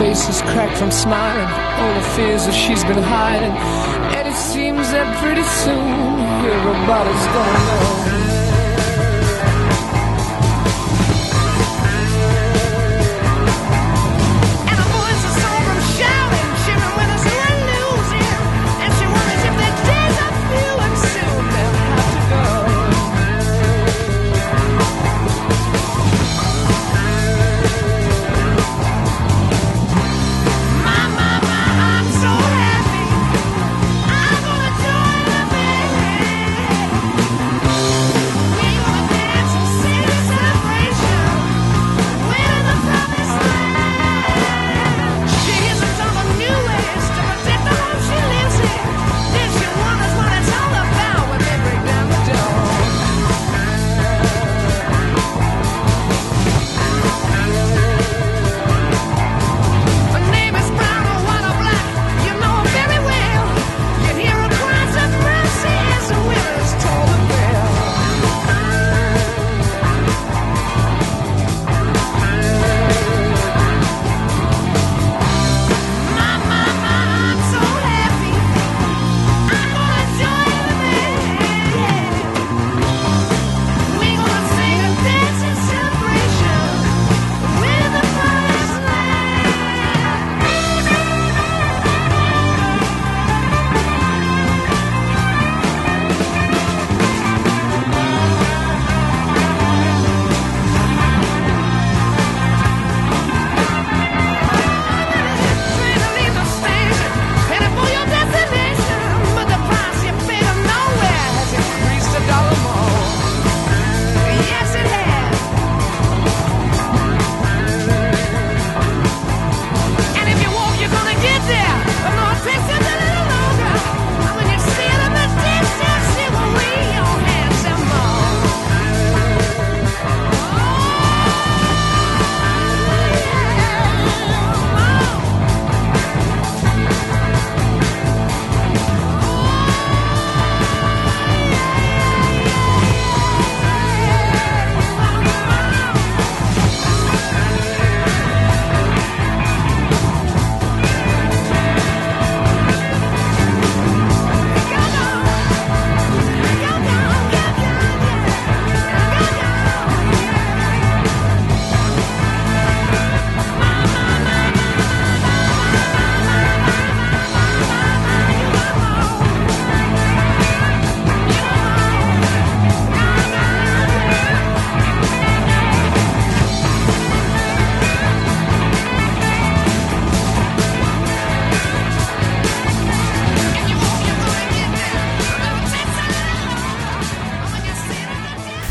Face is cracked from smiling. All the fears that she's been hiding. And it seems that pretty soon everybody's gonna know.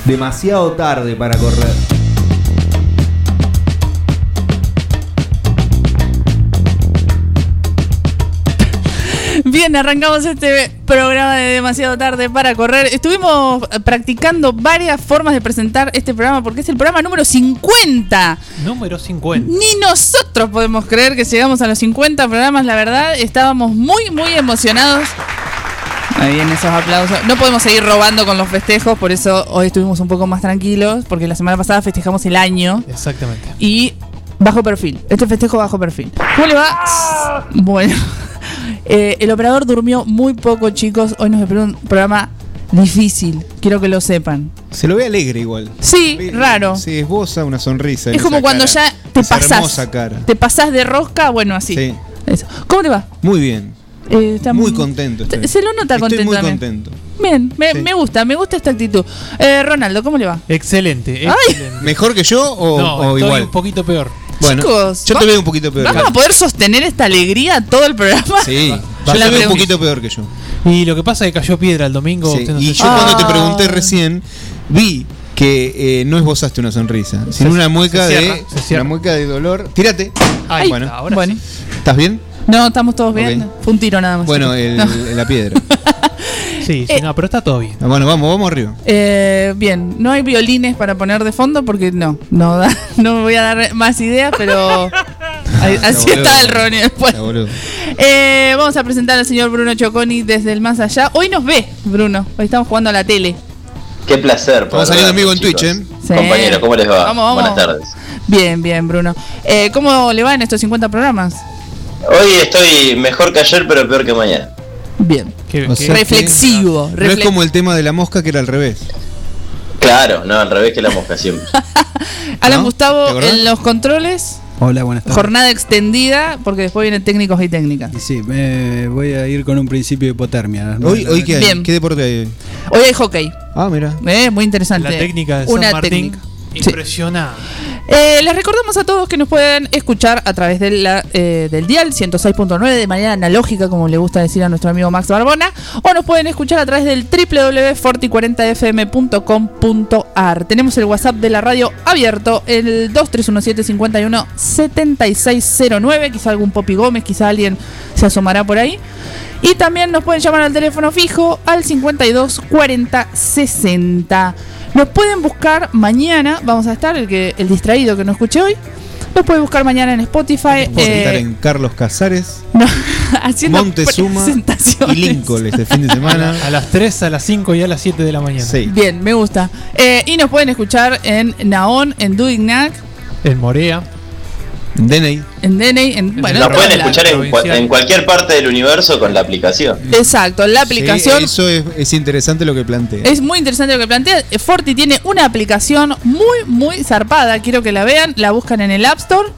Demasiado tarde para correr. Bien, arrancamos este programa de demasiado tarde para correr. Estuvimos practicando varias formas de presentar este programa porque es el programa número 50. Número 50. Ni nosotros podemos creer que llegamos a los 50 programas, la verdad. Estábamos muy, muy emocionados. Ahí vienen esos aplausos. No podemos seguir robando con los festejos, por eso hoy estuvimos un poco más tranquilos, porque la semana pasada festejamos el año Exactamente. y bajo perfil. Este festejo bajo perfil. ¿Cómo le va? Bueno, eh, el operador durmió muy poco, chicos. Hoy nos esperó un programa difícil. Quiero que lo sepan. Se lo ve alegre igual. Sí, raro. Sí, esboza una sonrisa. en Es como cuando cara. ya te Esa pasás. hermosa cara. Te pasás de rosca, bueno, así. Sí. Eso. ¿Cómo te va? Muy bien. Eh, está Muy contento. estoy. Se lo nota Estoy contento muy también. contento. Bien, me, Sí. me gusta, me gusta esta actitud. Eh, Ronaldo, ¿cómo le va? Excelente. Ay. excelente. ¿Mejor que yo o, No, o estoy igual? un poquito peor. Bueno, Chicos, yo te veo un poquito peor. ¿Vamos a poder sostener esta alegría todo el programa? Sí, yo la te veo un poquito peor que yo. Y lo que pasa es que cayó piedra el domingo. Sí, usted no Y yo cuando te Ah. pregunté recién, vi que eh, no esbozaste una sonrisa, sino Se- una mueca se de se una mueca de dolor. Tírate. Ahí bueno, ahora bueno. sí. ¿estás bien? No, estamos todos bien. Fue un tiro nada más. Bueno, el- No. la piedra. Sí, sí, Eh. no, pero está todo bien. Bueno, vamos, vamos arriba. Eh, bien, no hay violines para poner de fondo porque no, no, da- no me voy a dar más ideas, pero así boludo. está el Ronnie después. Eh, vamos a presentar al señor Bruno Choconi desde el más allá. Hoy nos ve, Bruno. Hoy estamos jugando a la tele. Qué placer. Estamos poder saliendo en vivo en Twitch. ¿eh? Sí. Compañero, ¿cómo les va? Vamos, vamos. Buenas tardes. Bien, bien, Bruno. Eh, ¿Cómo le va en estos 50 programas? Hoy estoy mejor que ayer, pero peor que mañana. Bien. Que- O que- sea- Reflexivo. No es como el tema de la mosca que era al revés. Claro, no, al revés que la mosca siempre. Alan ¿No? ¿Te Gustavo en los controles. Hola, buenas tardes. Jornada extendida porque después vienen técnicos y técnicas. Sí, me voy a ir con un principio de hipotermia. Hoy. ¿qué, hay? Bien. ¿qué deporte hay hoy? Hoy hay hockey. Ah, mira. Eh, muy interesante. La técnica de San Una Martín. técnica. Sí. Eh, les recordamos a todos que nos pueden escuchar a través eh, del dial 106.9 de manera analógica, como le gusta decir a nuestro amigo Max Barbona, o nos pueden escuchar a través del www.forti40fm.com.ar. Tenemos el WhatsApp de la radio abierto, el 2317517609, quizá algún Popi Gómez, quizá alguien se asomará por ahí. Y también nos pueden llamar al teléfono fijo al 52 40 60. Nos pueden buscar mañana, vamos a estar, el que el distraído que no escuché hoy, nos puede buscar mañana en Spotify. A eh, estar en Carlos Casares, no, haciendo Montezuma presentaciones. y Lincoln este fin de semana. A las 3, a las 5 y a las 7 de la mañana. Sí. Bien, me gusta. Eh, y nos pueden escuchar en Naon, en Duignac, En Morea. Deney. en Deney, en bueno, Nos en pueden escuchar en, en cualquier parte del universo con la aplicación. Exacto, la aplicación Sí, eso es, es interesante lo que plantea. Es muy interesante lo que plantea. Forti tiene una aplicación muy, muy zarpada. Quiero que la vean. La buscan en el App Store.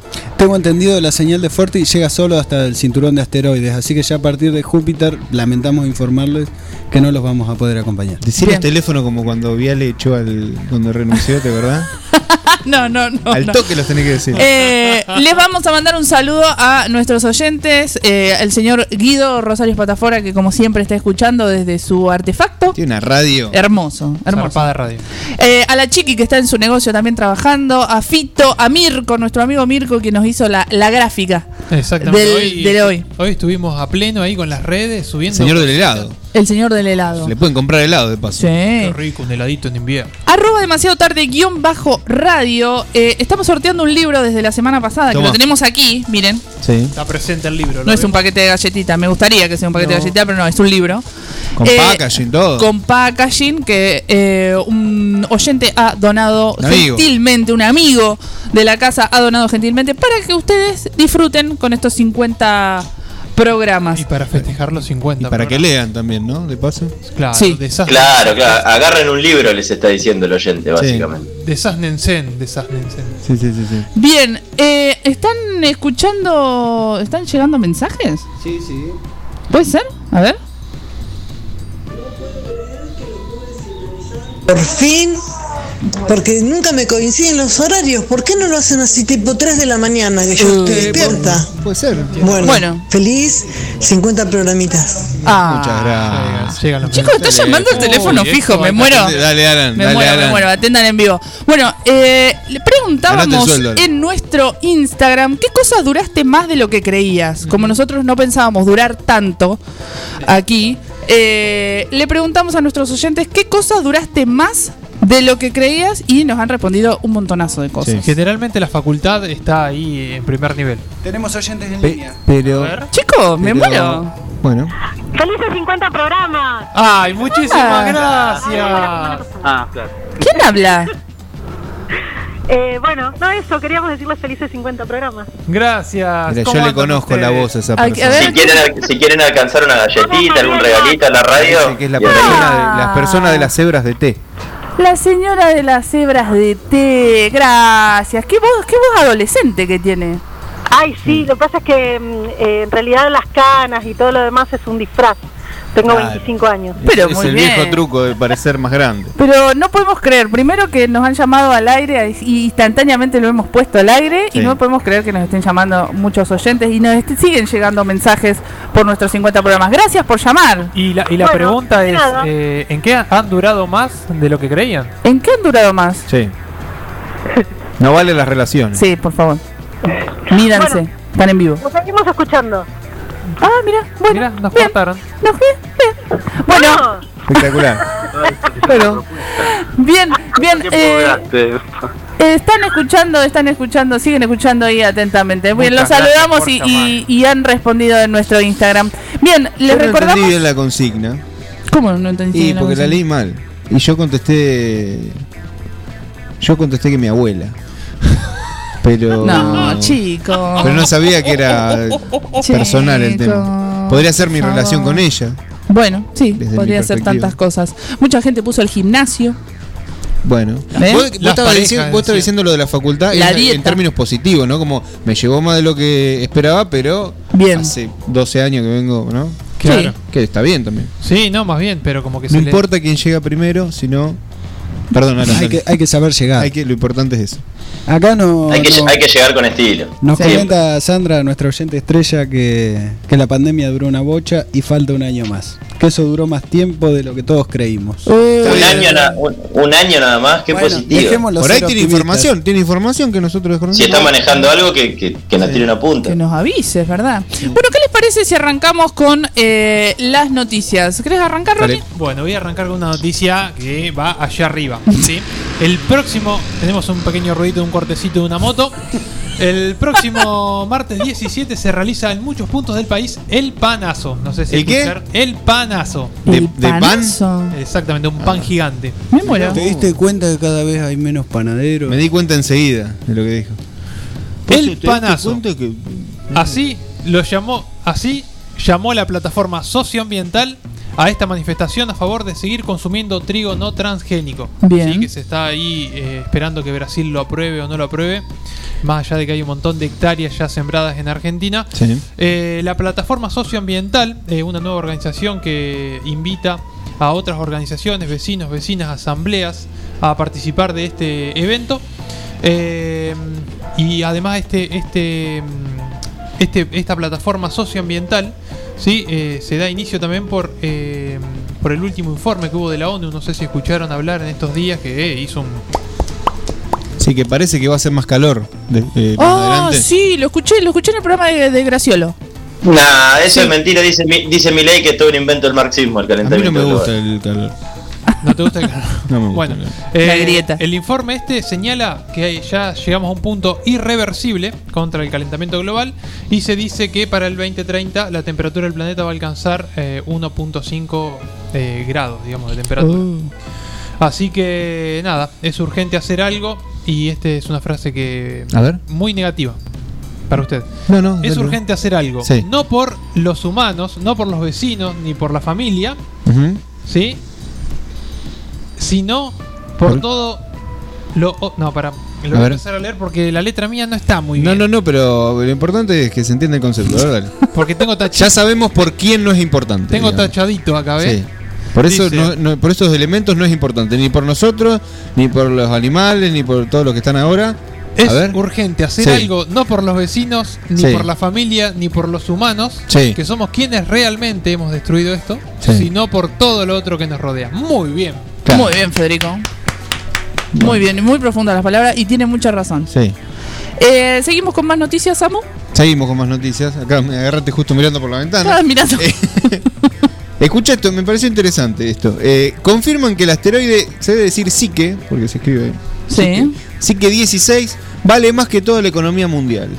Tengo entendido la señal de Forti llega solo hasta el cinturón de asteroides, así que ya a partir de Júpiter lamentamos informarles que no los vamos a poder acompañar. Decir el teléfono como cuando Viale echó al. cuando renunció, ¿te verdad? No, no, no. al no. toque los tenés que decir. Eh, les vamos a mandar un saludo a nuestros oyentes, eh, el señor Guido Rosario Patafora, que como siempre está escuchando desde su artefacto. Tiene una radio. Hermoso, hermoso. Zarpada radio. Eh, a la Chiqui que está en su negocio también trabajando, a Fito, a Mirko, nuestro amigo Mirko que nos hizo la, la gráfica Exactamente. del, hoy, de hoy, hoy estuvimos a pleno ahí con las redes subiendo. Señor del helado. El señor del helado. Le pueden comprar helado de paso. Sí. Qué rico, un heladito en invierno. Arroba demasiado tarde guion bajo radio. Eh, estamos sorteando un libro desde la semana pasada, que lo tenemos aquí, miren. Sí. Está presente el libro. No ¿lo es un paquete de galletitas, me gustaría que sea un paquete de galletitas, pero no, es un libro. Con Eh, packaging, todo. Con packaging que eh, un oyente ha donado Un gentilmente, un amigo de la casa ha donado gentilmente para que ustedes disfruten con estos 50 programas. Y para festejar los 50. Y para que lean también, ¿no? De paso. Claro, Sí. Claro, claro. Agarren un libro, les está diciendo el oyente, básicamente. Desasnensen, desasnensen. Sí, sí, sí. sí. Bien, eh, ¿están escuchando? ¿Están llegando mensajes? Sí, sí. ¿Puede ser? A ver. Por fin, porque nunca me coinciden los horarios. ¿Por qué no lo hacen así tipo 3 de la mañana que yo estoy despierta? Puede ser. Bueno, Bueno. feliz 50 programitas. Ah. Muchas gracias. Llegan los Chicos, está llamando el teléfono fijo, me muero. Dale, Alan. Me dale, muero, Alan. me muero, atendan en vivo. Bueno, eh, le preguntábamos sueldo, en nuestro Instagram qué cosas duraste más de lo que creías. Como nosotros no pensábamos durar tanto aquí, eh, le preguntamos a nuestros oyentes qué cosas duraste más de lo que creías y nos han respondido un montonazo de cosas. Sí. Generalmente la facultad está ahí en primer nivel. Tenemos oyentes en Pe- línea. pero. Chicos, me muero. Bueno. ¡Felices 50 programas! ¡Ay, muchísimas Ah. gracias! Ah, claro. ¿Quién habla? Eh, bueno, no eso, queríamos decirles felices 50 programas. Gracias. Mira, ¿Cómo yo le conozco la voz a esa a persona. ver. Si quieren, si quieren alcanzar una galletita, algún regalito a la radio. Dice que es la persona de, las personas de las cebras de té. La señora de las cebras de té. Gracias. ¿Qué voz, qué voz adolescente que tiene? Ay, sí, lo que pasa es que mm, eh, en realidad las canas y todo lo demás es un disfraz. Tengo Claro. 25 años. Pero es muy el bien. viejo truco de parecer más grande. Pero no podemos creer, primero que nos han llamado al aire y instantáneamente lo hemos puesto al aire Sí. y no podemos creer que nos estén llamando muchos oyentes y nos est- siguen llegando mensajes por nuestros 50 programas. Gracias por llamar. Y la, y la Bueno, pregunta es, eh, ¿en qué han durado más de lo que creían? ¿En qué han durado más? Sí. No vale las relaciones. Sí, por favor. Mídanse, Bueno. están en vivo. Nos seguimos escuchando. Ah, mira, bueno. Mira, nos bien, cortaron. nos- bien, bien. Bueno, No, Espectacular. pero bien, bien. eh, eh, están escuchando, están escuchando, siguen escuchando ahí atentamente. Bien, los Muchas saludamos y, llamar. y- y han respondido en nuestro Instagram. Bien, les Yo no recordamos. entendí bien la consigna. ¿Cómo no entendí? Y bien porque la leí mal. Y yo contesté. Yo contesté que mi abuela. Pero. No, chico. Pero no sabía que era personal el tema. Podría ser mi por relación favor. con ella. Bueno, sí, Desde podría ser tantas cosas. Mucha gente puso el gimnasio. Bueno, ¿Eh? vos, vos estabas diciendo, vos estabas decía. diciendo lo de la facultad La en, términos positivos, ¿no? Como me llevó más de lo que esperaba, pero Bien. hace 12 años que vengo, ¿no? Claro. Que está bien también. Sí, no, más bien, pero como que No se le- importa quién llega primero, sino. Perdón, Alan, Hay que, hay que saber llegar. Hay que, lo importante es eso. Acá no, Hay que, no- hay que llegar con estilo. nos Sí. comenta Sandra, nuestra oyente estrella, que, que la pandemia duró una bocha y falta un año más. Que eso duró más tiempo de lo que todos creímos. Un año, na- un, un año nada más, qué Bueno, positivo. Por ahí tiene optimistas. información, tiene información que nosotros Si desconocemos. está manejando algo, que, que, que nos tire una punta. Que nos avises, ¿verdad? Bueno, ¿qué les parece si arrancamos con eh, las noticias? ¿Querés arrancar, Dale. Ronnie? Bueno, voy a arrancar con una noticia que va allá arriba. ¿sí? El próximo, tenemos un pequeño ruidito un cortecito de una moto. El próximo martes 17 se realiza en muchos puntos del país el panazo. No sé si ¿El qué? escuchar- El panazo. ¿De- El de pan? panazo. Exactamente, un pan gigante. Me muero. ¿Te diste cuenta que cada vez hay menos panaderos? Me di cuenta enseguida de lo que dijo. El panazo. Así lo llamó, así llamó la plataforma socioambiental a esta manifestación a favor de seguir consumiendo trigo no transgénico. Bien. Sí, que se está ahí eh, esperando que Brasil lo apruebe o no lo apruebe. Más allá de que hay un montón de hectáreas ya sembradas en Argentina. Sí. Eh, la plataforma socioambiental, eh, una nueva organización que invita a otras organizaciones, vecinos, vecinas, asambleas a participar de este evento. Eh, y además este, este, este, esta plataforma socioambiental ¿sí? Eh, se da inicio también por, eh, por el último informe que hubo de la ONU. No sé si escucharon hablar en estos días que eh, hizo un, Sí, que parece que va a ser más calor de- más adelante. sí, lo escuché, lo escuché en el programa de, de Graciolo. Nah, eso Sí. es mentira, dice, mi- dice mi ley que es todo un invento del marxismo, el A mí calentamiento no me gusta el calor. ¿No te gusta el calor? No me gusta Bueno, el eh, La grieta. el informe este señala que ya llegamos a un punto irreversible contra el calentamiento global y se dice que para el 2030 la temperatura del planeta va a alcanzar eh, 1.5 eh, grados, digamos, de temperatura. Uh. Así que nada, es urgente hacer algo y esta es una frase que A ver. muy negativa para usted. No, no. Es dale. urgente hacer algo, Sí. no por los humanos, no por los vecinos ni por la familia. ¿sí? Sino por ¿Por? todo lo... o- no, para... Lo A voy a ver. empezar a leer porque la letra mía no está muy No, bien. no, no, pero lo importante es que se entienda el concepto. A ver, dale. Porque tengo, tach- Ya sabemos por quién no es importante. tengo digamos. tachadito acá, ¿ves? Sí. Por eso, Dice- no, no- por esos elementos no es importante, ni por nosotros, ni por los animales, ni por todos los que están ahora. Es A ver. urgente hacer Sí. algo no por los vecinos, ni Sí. por la familia, ni por los humanos, Sí. que somos quienes realmente hemos destruido esto, Sí. sino por todo lo otro que nos rodea. Muy bien. Claro. Muy bien, Federico. Muy bien, y muy profundas las palabras y tiene mucha razón. Sí. Eh, Seguimos con más noticias, Samu. Seguimos con más noticias. Acá me agarraste justo mirando por la ventana. Estabas mirando. Escucha esto, me pareció interesante esto. Eh, confirman que el asteroide, se debe decir Psique, porque se escribe Sí. Psique 16, vale más que toda la economía mundial.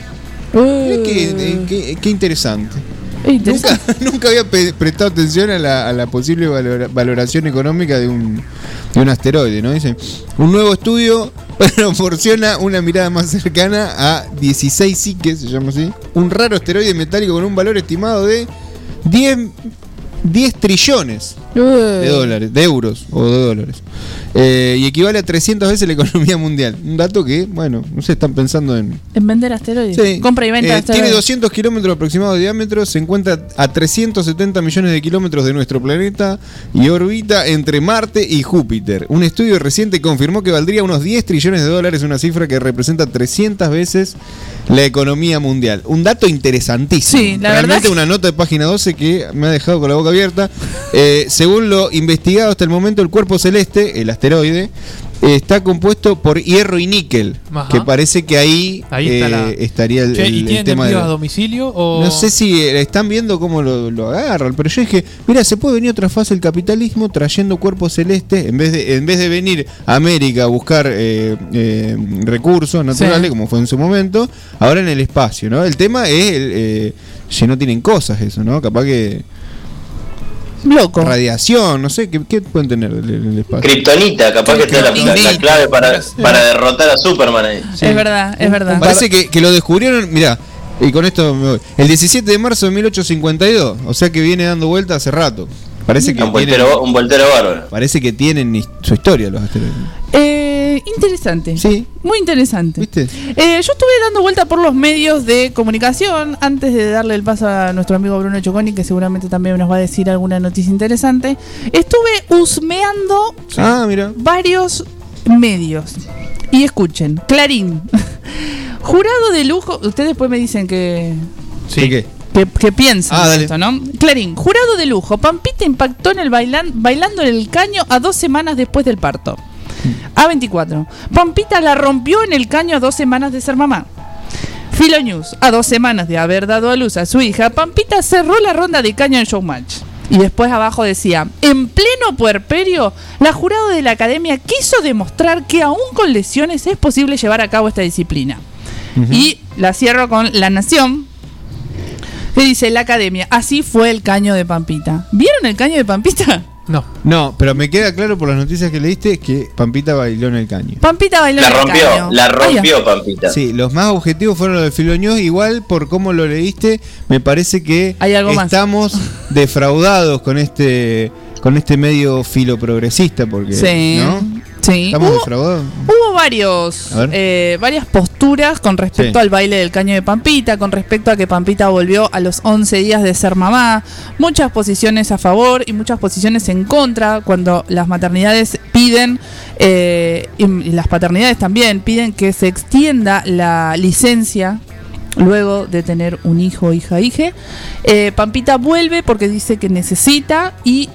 Mirá qué, eh, qué- qué interesante. Nunca, nunca había prestado atención a la, a la posible valora- valoración económica de un, de un asteroide, ¿no? Dice, un nuevo estudio proporciona una mirada más cercana a 16 psiques, se llama así, un raro asteroide metálico con un valor estimado de 10, 10 trillones de dólares, de euros o de dólares. Eh, y equivale a 300 veces la economía mundial. Un dato que, bueno, no sé, están pensando en... En vender asteroides. Sí. Compra y venta Eh, asteroides. tiene 200 kilómetros aproximados de diámetro, se encuentra a 370 millones de kilómetros de nuestro planeta y orbita entre Marte y Júpiter. Un estudio reciente confirmó que valdría unos 10 trillones de dólares, una cifra que representa 300 veces la economía mundial. Un dato interesantísimo. Sí, la Realmente verdad una nota de página 12 que me ha dejado con la boca abierta. Eh, según lo investigado hasta el momento, el cuerpo celeste, el asteroide, está compuesto por hierro y níquel, Ajá. que parece que ahí, eh, la- estaría el, Che, el- ¿Y el tienen tema de a domicilio o.? no sé si eh, están viendo cómo lo, lo agarran, pero yo dije, mira, se puede venir otra fase del capitalismo trayendo cuerpos celestes, en vez de, en vez de venir a América a buscar eh, eh, recursos naturales, Sí. como fue en su momento, ahora en el espacio, ¿no? El tema es el, eh, si no tienen cosas eso, ¿no? Capaz que Loco. radiación, no sé, ¿qué, qué pueden tener en el, el espacio? Kryptonita, capaz que esta es la, la- la clave para, para derrotar a Superman ahí. Es verdad, es verdad. Parece que, que lo descubrieron, mira, y con esto me voy. El 17 de marzo de 1852, o sea que viene dando vuelta hace rato. Parece que Un tienen, voltero, un voltero bárbaro. parece que tienen su historia los asteroides. Eh, interesante. Sí. Muy interesante. ¿Viste? Eh, yo estuve dando vuelta por los medios de comunicación antes de darle el paso a nuestro amigo Bruno Choconi, que seguramente también nos va a decir alguna noticia interesante. Estuve husmeando Ah, mira. varios medios. Y escuchen, Clarín. Jurado de lujo. Ustedes después me dicen que, ¿De qué? que, que piensan Ah, esto, ¿no? Clarín, jurado de lujo. Pampita impactó en el bailan, bailando en el caño a dos semanas después del parto. A24. Pampita la rompió en el caño a dos semanas de ser mamá. Filo News. A dos semanas de haber dado a luz a su hija, Pampita cerró la ronda de caño en Showmatch. Y después abajo decía, en pleno puerperio, la jurado de la academia quiso demostrar que aún con lesiones es posible llevar a cabo esta disciplina. Y la cierro con La Nación, que dice la academia, así fue el caño de Pampita. ¿Vieron el caño de Pampita? No. No, pero me queda claro por las noticias que leíste que Pampita bailó en el caño. Pampita bailó La en el rompió, caño. la rompió Pampita. Sí, los más objetivos fueron los de Filoños. Igual, por cómo lo leíste, me parece que Hay algo más. estamos defraudados con este con este medio filo progresista, porque Sí. ¿no? Sí. Estamos Hubo- defraudados. Hubo varios, eh, varias posturas con respecto Sí. al baile del caño de Pampita, con respecto a que Pampita volvió a los 11 días de ser mamá, muchas posiciones a favor y muchas posiciones en contra cuando las maternidades piden, eh, y, y las paternidades también, piden que se extienda la licencia luego de tener un hijo, hija, hije. Eh, Pampita vuelve porque dice que necesita y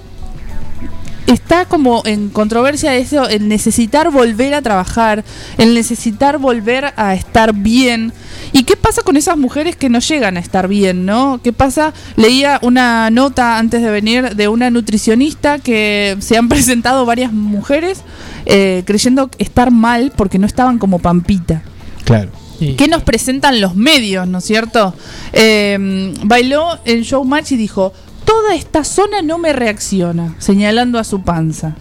está como en controversia eso, el necesitar volver a trabajar, el necesitar volver a estar bien. ¿Y qué pasa con esas mujeres que no llegan a estar bien, no? ¿Qué pasa? Leía una nota antes de venir de una nutricionista que se han presentado varias mujeres eh, creyendo estar mal porque no estaban como Pampita. Claro. ¿Qué nos presentan los medios, no es cierto? Eh, bailó en Showmatch y dijo, toda esta zona no me reacciona, señalando a su panza.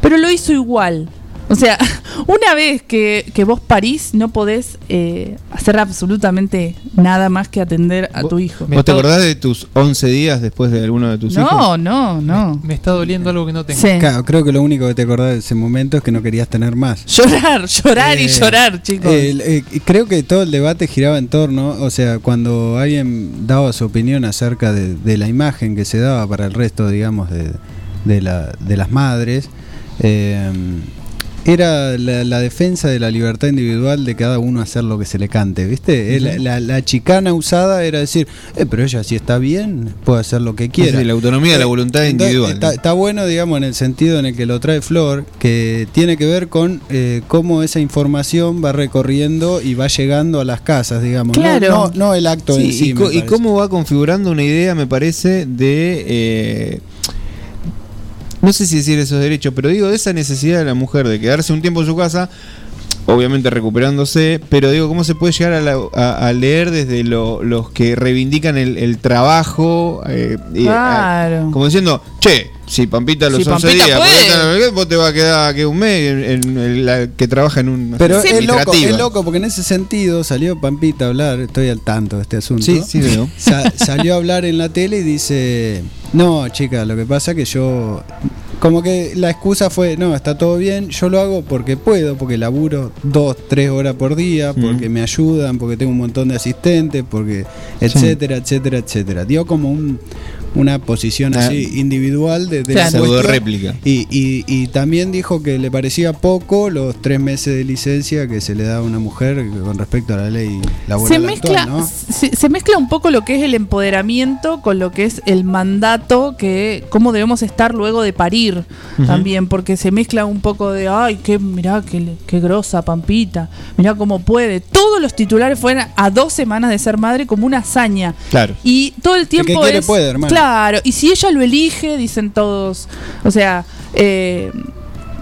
Pero lo hizo igual. O sea, una vez que, que vos parís, no podés eh, hacer absolutamente nada más que atender a tu hijo. ¿Vos te acordás de tus 11 días después de alguno de tus hijos? No, no, no. Me está doliendo algo que no tengo. Sí. Claro, creo que lo único que te acordás de ese momento es que no querías tener más. Llorar, llorar y Eh, llorar, chicos. Eh, creo que todo el debate giraba en torno, o sea, cuando alguien daba su opinión acerca de, de la imagen que se daba para el resto, digamos, de, de, la- de las madres, eh, era la, la defensa de la libertad individual de cada uno hacer lo que se le cante, ¿viste? Eh, la, la- la chicana usada era decir, eh, pero ella si está bien, puede hacer lo que quiera. Sí, la autonomía de la Eh, voluntad individual. Está, está bueno, digamos, en el sentido en el que lo trae Flor, que tiene que ver con eh, cómo esa información va recorriendo y va llegando a las casas, digamos. No- Claro. No, no el acto Sí, en sí. y, y cómo va configurando una idea, me parece, de... eh, no sé si decir esos derechos, pero digo, de esa necesidad de la mujer de quedarse un tiempo en su casa, obviamente recuperándose, pero digo, ¿cómo se puede llegar a, la- a- a leer desde lo- los que reivindican el, el trabajo? eh, Claro. a- como diciendo, che, si Pampita los Si 11 Pampita días, puede. Vos te va a quedar que un mes en, en- en la que trabaja en un... Pero es loco, es loco porque en ese sentido salió Pampita a hablar, estoy al tanto de este asunto. Sí, sí, veo. Sa- salió a hablar en la tele y dice, No, chica, lo que pasa que yo. Como que la excusa fue, no, está todo bien, yo lo hago porque puedo, porque laburo dos, tres horas por día, porque me ayudan, porque tengo un montón de asistentes, porque etcétera, etcétera, etcétera. Dio como un, una posición Ah. así individual de, de Claro. la réplica. Y, y, y también dijo que le parecía poco los tres meses de licencia que se le da a una mujer con respecto a la ley laboral se mezcla, actual, ¿no? se, se mezcla un poco lo que es el empoderamiento con lo que es el mandato que cómo debemos estar luego de parir también porque se mezcla un poco de ay qué mirá qué, le- qué grosa Pampita mirá cómo puede todos los titulares fueron a dos semanas de ser madre como una hazaña Claro. y todo el tiempo que quiere es puede, hermano. claro y si ella lo elige dicen todos o sea eh,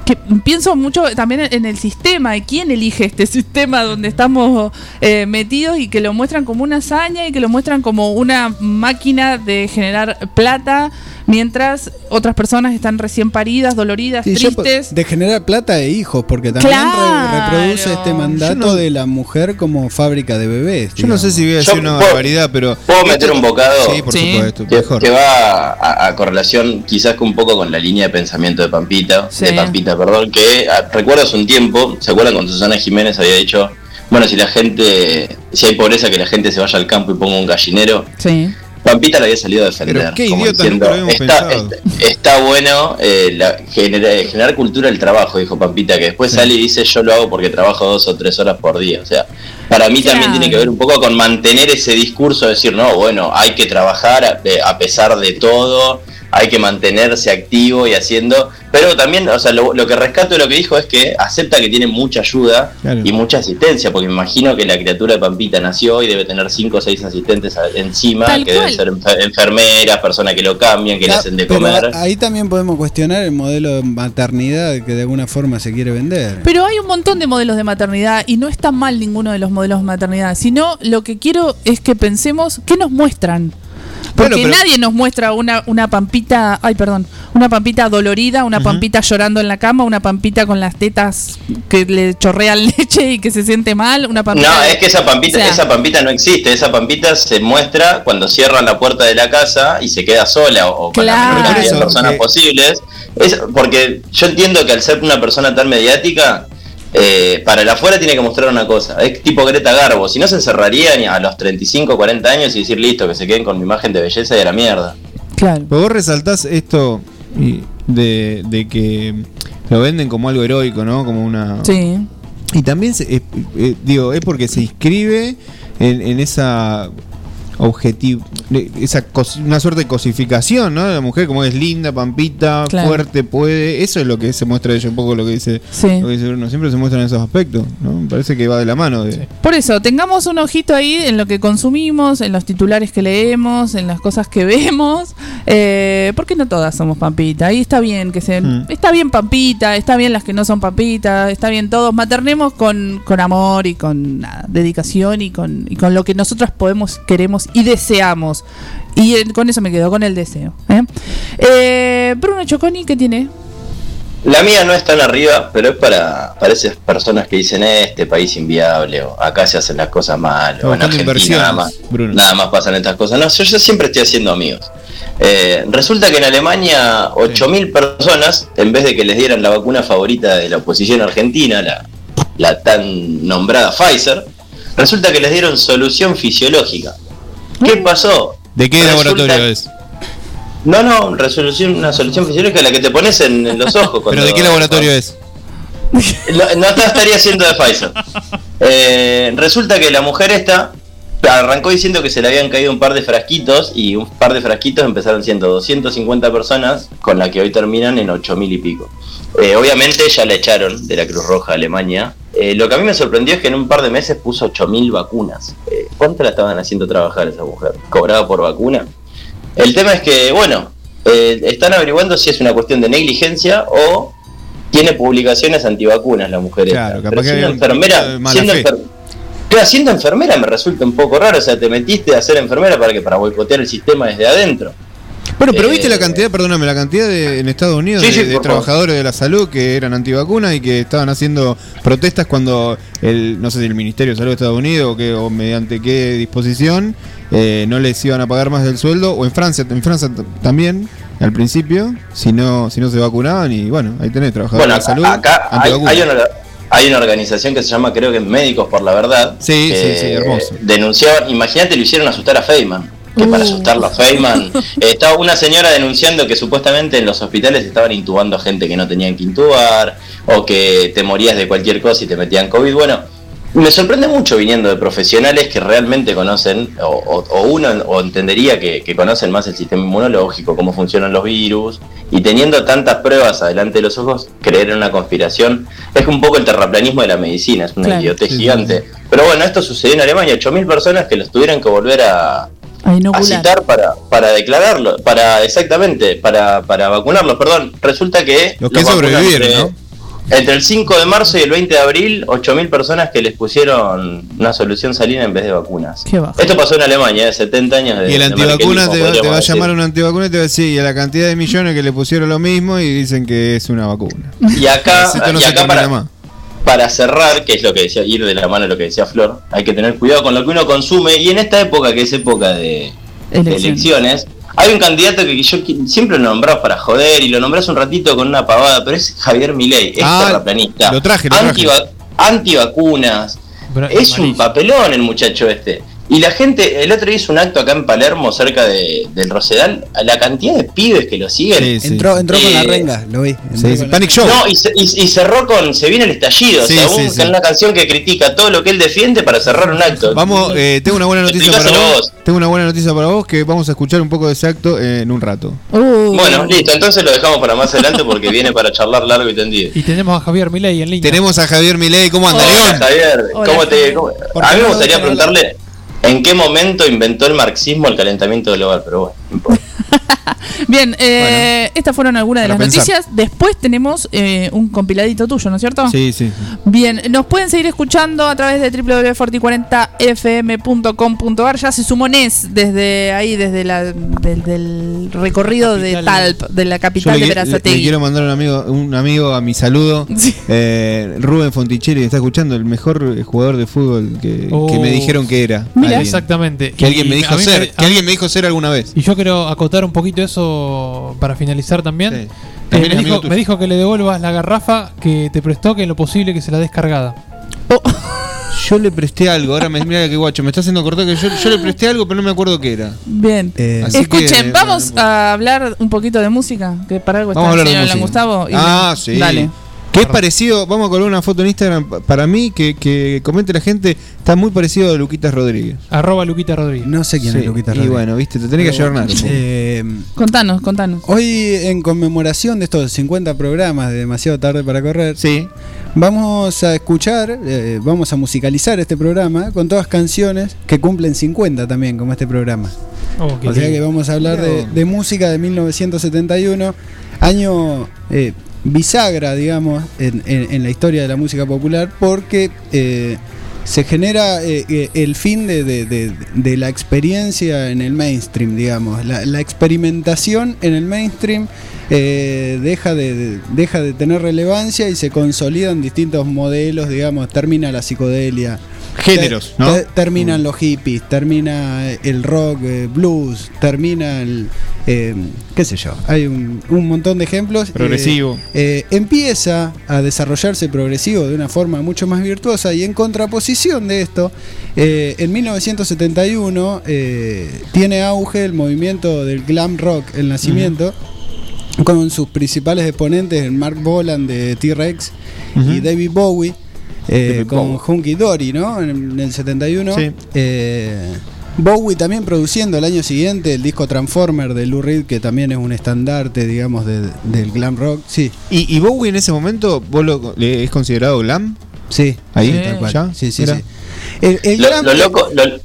que pienso mucho también en el sistema y quién elige este sistema donde estamos eh, metidos y que lo muestran como una hazaña y que lo muestran como una máquina de generar plata mientras otras personas están recién paridas, doloridas, Sí, po- tristes. de generar plata e hijos, porque también re- reproduce este mandato de la mujer como fábrica de bebés. Yo no sé si voy a decir Yo una puedo- barbaridad, pero. ¿Puedo meter un bocado? Sí, por supuesto. Que, Mejor. que va a, a correlación quizás que un poco con la línea de pensamiento de Pampita, Sí. de Pampita, perdón, que ah, recuerdo hace un tiempo, ¿se acuerdan cuando Susana Jiménez había dicho, bueno, si la gente, si hay pobreza, que la gente se vaya al campo y ponga un gallinero? Sí. Pampita la había salido a defender. Pero qué como idiota, diciendo, nunca lo habíamos está, pensado". está- está bueno eh, la- genera- generar cultura del trabajo, dijo Pampita, que después sale y dice yo lo hago porque trabajo dos o tres horas por día. O sea, para mí también tiene que ver un poco con mantener ese discurso de decir, no, bueno, hay que trabajar a pesar de todo, hay que mantenerse activo y haciendo, pero también, o sea, lo, lo que rescato de lo que dijo es que acepta que tiene mucha ayuda Claro. y mucha asistencia, porque me imagino que la criatura de Pampita nació y debe tener cinco o seis asistentes a- encima, Tal que deben ser enfer- enfermeras, personas que lo cambian, que le Ah, hacen de comer. ahí también podemos cuestionar el modelo de maternidad que de alguna forma se quiere vender. Pero hay un montón de modelos de maternidad y no está mal ninguno de los modelos de maternidad, sino lo que quiero es que pensemos qué nos muestran. Porque Bueno, pero- nadie nos muestra una, una pampita, ay perdón, una pampita dolorida, una pampita llorando en la cama, una pampita con las tetas que le chorrean leche y que se siente mal, una pampita... No, es que esa pampita, O sea- esa pampita no existe, esa pampita se muestra cuando cierran la puerta de la casa y se queda sola o, o con la Claro. menor cantidad de Eso, personas posibles. Es porque yo entiendo que al ser una persona tan mediática, eh, para el afuera tiene que mostrar una cosa. Es tipo Greta Garbo, si no se encerrarían a los 35, 40 años y decir listo, que se queden con mi imagen de belleza y a la mierda. Claro. Pero vos resaltás esto y de, de que lo venden como algo heroico, ¿no? Como una. Sí. Y también, se- eh, eh, digo, es porque se inscribe en, en esa objetivo, esa cos- una suerte de cosificación, ¿no? De la mujer como es linda, pampita, Claro. fuerte, puede. Eso es lo que se muestra de ella, un poco lo que dice, Sí. lo que dice Bruno. Siempre se muestran esos aspectos, ¿no? Me parece que va de la mano de. Por eso, tengamos un ojito ahí en lo que consumimos, en los titulares que leemos, en las cosas que vemos, eh, porque no todas somos pampita. Ahí está bien que se, Mm. está bien pampita, está bien las que no son pampita, está bien todos. Maternemos con, con amor y con nada, dedicación y con, y con lo que nosotras podemos, queremos y deseamos. Y eh, con eso me quedo, con el deseo. ¿eh? Eh, Bruno Choconi, ¿qué tiene? La mía no es tan arriba, pero es para, para esas personas que dicen "Eh, este país inviable o acá se hacen las cosas mal o en Argentina nada más, Bruno. nada más pasan estas cosas. No, yo, yo siempre estoy haciendo amigos. Eh, resulta que en Alemania 8.000 personas, en vez de que les dieran la vacuna favorita de la oposición argentina, la, la tan nombrada Pfizer, resulta que les dieron solución fisiológica. ¿Qué pasó? ¿De qué Resulta- laboratorio es? No, no, resolución, una solución fisiológica la que te pones en, en los ojos. ¿Pero de qué laboratorio es? no, no te estaría siendo de Pfizer. Eh, resulta que la mujer esta arrancó diciendo que se le habían caído un par de frasquitos y un par de frasquitos empezaron siendo 250 personas con la que hoy terminan en 8000 y pico. Eh, obviamente ya la echaron de la Cruz Roja Alemania. Eh, lo que a mí me sorprendió es que en un par de meses puso 8000 vacunas. Eh, ¿Cuánto la estaban haciendo trabajar esa mujer? ¿Cobraba por vacuna? El tema es que, bueno, eh, están averiguando si es una cuestión de negligencia o tiene publicaciones antivacunas la mujer. esta. Claro, capaz Pero siendo enfermera, siendo, fe. enfer- Claro, siendo enfermera me resulta un poco raro, o sea, te metiste a ser enfermera para que para boicotear el sistema desde adentro. Bueno, pero Eh, viste la cantidad, perdóname, la cantidad de, en Estados Unidos Sí, de, sí, de por trabajadores de la salud que eran antivacunas y que estaban haciendo protestas cuando el, no sé si el Ministerio de Salud de Estados Unidos o, qué, o mediante qué disposición eh, no les iban a pagar más del sueldo, o en Francia, en Francia también, al principio, si no, si no se vacunaban, y bueno, ahí tenés trabajadores Bueno, de la salud. acá hay, una, hay una organización que se llama, creo que Médicos por la Verdad. Sí, que sí, sí, hermoso. Denunciaban, imagínate, lo hicieron asustar a Feynman. Que para asustarlo a Feynman. eh, estaba una señora denunciando que supuestamente en los hospitales estaban intubando a gente que no tenían que intubar, o que te morías de cualquier cosa y te metían COVID. Bueno, me sorprende mucho viniendo de profesionales que realmente conocen, o, o- o uno o entendería que, que conocen más el sistema inmunológico, cómo funcionan los virus, y teniendo tantas pruebas adelante de los ojos, creer en una conspiración es un poco el terraplanismo de la medicina, es una Claro. idiotez gigante. Pero bueno, esto sucedió en Alemania, 8.000 personas que los tuvieron que volver a, A a citar para, para declararlo, para exactamente, para, para vacunarlos, perdón. Resulta que... Los que sobrevivieron, entre- ¿no? Entre el 5 de marzo y el 20 de abril, 8.000 personas que les pusieron una solución salina en vez de vacunas. Qué bajo. Esto pasó en Alemania, ¿eh? 70 años de Y el de antivacuna markerismo, te, va- te va a llamar decir. un antivacuna y te va a decir, y a la cantidad de millones que le pusieron lo mismo y dicen que es una vacuna. Y acá, Esto no y se acá para, más. Para cerrar, que es lo que decía, ir de la mano de lo que decía Flor, hay que tener cuidado con lo que uno consume. Y en esta época, que es época de, de Elecciones. hay un candidato que yo siempre lo nombrás para joder y lo nombrás un ratito con una pavada, pero es Javier Milei, es Ah, terraplanista. lo traje, lo traje. Antiva- antivacunas. Bra- Es un papelón el muchacho este. Y la gente, el otro día hizo un acto acá en Palermo, cerca de, del Rosedal, a la cantidad de pibes que lo siguen. Sí, sí. Entró, entró con la Eh, renga, lo vi. Sí, Panic Show. No, y, y- y cerró con Se viene el estallido. Sí, o sea, sí, un- sí. una canción que critica todo lo que él defiende para cerrar un acto. Vamos, eh, tengo una buena noticia para vos. vos. Tengo una buena noticia para vos que vamos a escuchar un poco de ese acto en un rato. Uh. Bueno, listo, entonces lo dejamos para más adelante porque viene para charlar largo y tendido. Y tenemos a Javier Milei en línea. Tenemos a Javier Milei, ¿cómo anda, Hola, León? Javier, Hola, ¿cómo te, cómo- ¿Por A mí me gustaría preguntarle en qué momento inventó el marxismo el calentamiento global, pero bueno, no importa. Bien, eh, estas fueron algunas de las pensar. noticias. Después tenemos eh, un compiladito tuyo, ¿no es cierto? Sí, sí. Bien, nos pueden seguir escuchando a través de www.forti40fm.com.ar. Ya se sumó NES desde ahí, desde la, desde el recorrido de. Talp, de la Yo capital le, de qui- le- le Verazategui. quiero mandar un amigo, un amigo a mi saludo, Sí. eh, Rubén Fonticelli, que está escuchando, el mejor jugador de fútbol que, Oh. que me dijeron que era. Mira. Alguien. Exactamente. Que alguien me dijo ser, me- que alguien me dijo ser alguna vez. Y yo quiero acotar un poquito eso para finalizar también. Sí. Eh, me, dijo, tuyo. me dijo que le devuelvas la garrafa que te prestó, que en lo posible que se la des cargada. Yo le presté algo, ahora me mira que guacho, me está haciendo cortar que yo, yo le presté algo, pero no me acuerdo qué era. Bien. Eh, Escuchen, que, vamos bueno, a hablar un poquito de música, que para algo está Vamos a hablar de música. Gustavo. y- Ah, sí. Dale. Que es parecido, vamos a colgar una foto en Instagram pa- para mí que, que comente la gente, está muy parecido a Luquitas Rodríguez. Arroba Luquita Rodríguez. No sé quién Sí, es Luquita Y Rodríguez. bueno, viste, te tenés que bueno, eh, Contanos, contanos. hoy, en conmemoración de estos 50 programas de Demasiado Tarde para Correr, Sí. vamos a escuchar, eh, vamos a musicalizar este programa con todas canciones que cumplen 50 también, como este programa. Oh, qué O sea que vamos a hablar de música de 1971, año eh, bisagra, digamos, en, en- en la historia de la música popular, porque eh, se genera eh, eh, el fin de, de- la experiencia en el mainstream, digamos. La, la experimentación en el mainstream eh, deja, de, de- deja de tener relevancia y se consolidan distintos modelos, digamos, termina la psicodelia. Géneros, Te- ¿no? te- terminan los hippies, termina el rock, eh, blues, termina el. eh, qué sé yo, hay un, un montón de ejemplos. Progresivo. Eh, eh, empieza a desarrollarse progresivo de una forma mucho más virtuosa y en contraposición de esto, eh, en 1971 eh, tiene auge el movimiento del glam rock, el nacimiento. Con sus principales exponentes, Mark Boland de T-Rex y. David Bowie, eh, con. Hunky Dory, ¿no? En, en el 71. Sí. Eh, Bowie también produciendo el año siguiente el disco Transformer de Lou Reed, que también es un estandarte, digamos, de- del glam rock. Sí, ¿Y, y Bowie en ese momento vos lo, le- es considerado glam? sí. Ahí, Sí. tal cual. ¿Ya? Sí, sí, Mira. sí. El, el Lo, glam- lo loco, lo-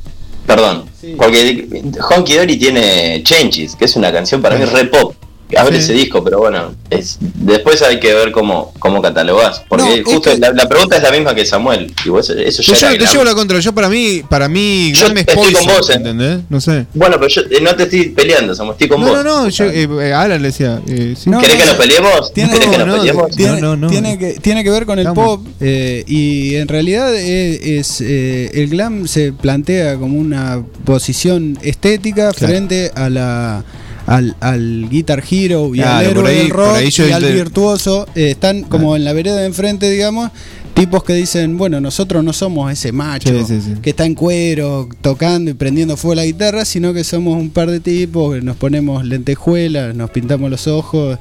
perdón, porque Honky Dory tiene Changes, que es una canción para mí re pop. A ver Sí. ese disco, pero bueno, es, después hay que ver cómo, cómo catalogás. Porque No, es justo que- la, la pregunta es la misma que Samuel. Y vos- eso ya Yo, te llevo la contra. Yo para mí, para mí, Yo es estoy con vos, eh. ¿entendés? No sé. Bueno, pero yo eh, no te estoy peleando, Samuel, estoy con No, vos. no, no, yo, eh, eh, Alan le decía. eh, sí. No, ¿Querés que no, nos peleemos? Tiene- ¿Querés que no, nos no, peleemos? Tiene, no, no. tiene que, tiene que ver con el Estamos. pop eh, y en realidad es, es, eh, el glam se plantea como una posición estética Claro. frente a la al, al Guitar Hero y Claro, al héroe ahí- del rock y al virtuoso eh, están como en la vereda de enfrente digamos tipos que dicen bueno nosotros no somos ese macho Sí, sí, sí. que está en cuero tocando y prendiendo fuego la guitarra sino que somos un par de tipos que nos ponemos lentejuelas nos pintamos los ojos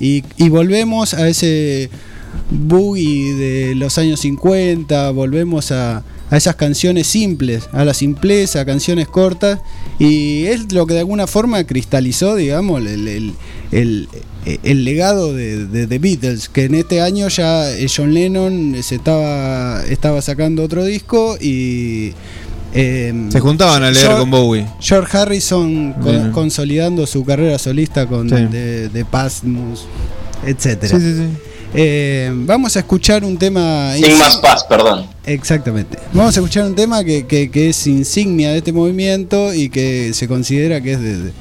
y, y volvemos a ese boogie de los años 50, volvemos a, a esas canciones simples, a la simpleza, a canciones cortas, y es lo que de alguna forma cristalizó, digamos, el, el- el- el legado de, de The Beatles, que en este año ya eh, John Lennon se estaba, estaba sacando otro disco y... em, Se juntaban a leer George- con Bowie. George Harrison con- consolidando su carrera solista con Sí. de, de Pasmus, etcétera. Sí, sí, sí. Eh, vamos a escuchar un tema. Sin más paz, perdón. Exactamente. Vamos a escuchar un tema que, que- que es insignia de este movimiento y que se considera que es de, de-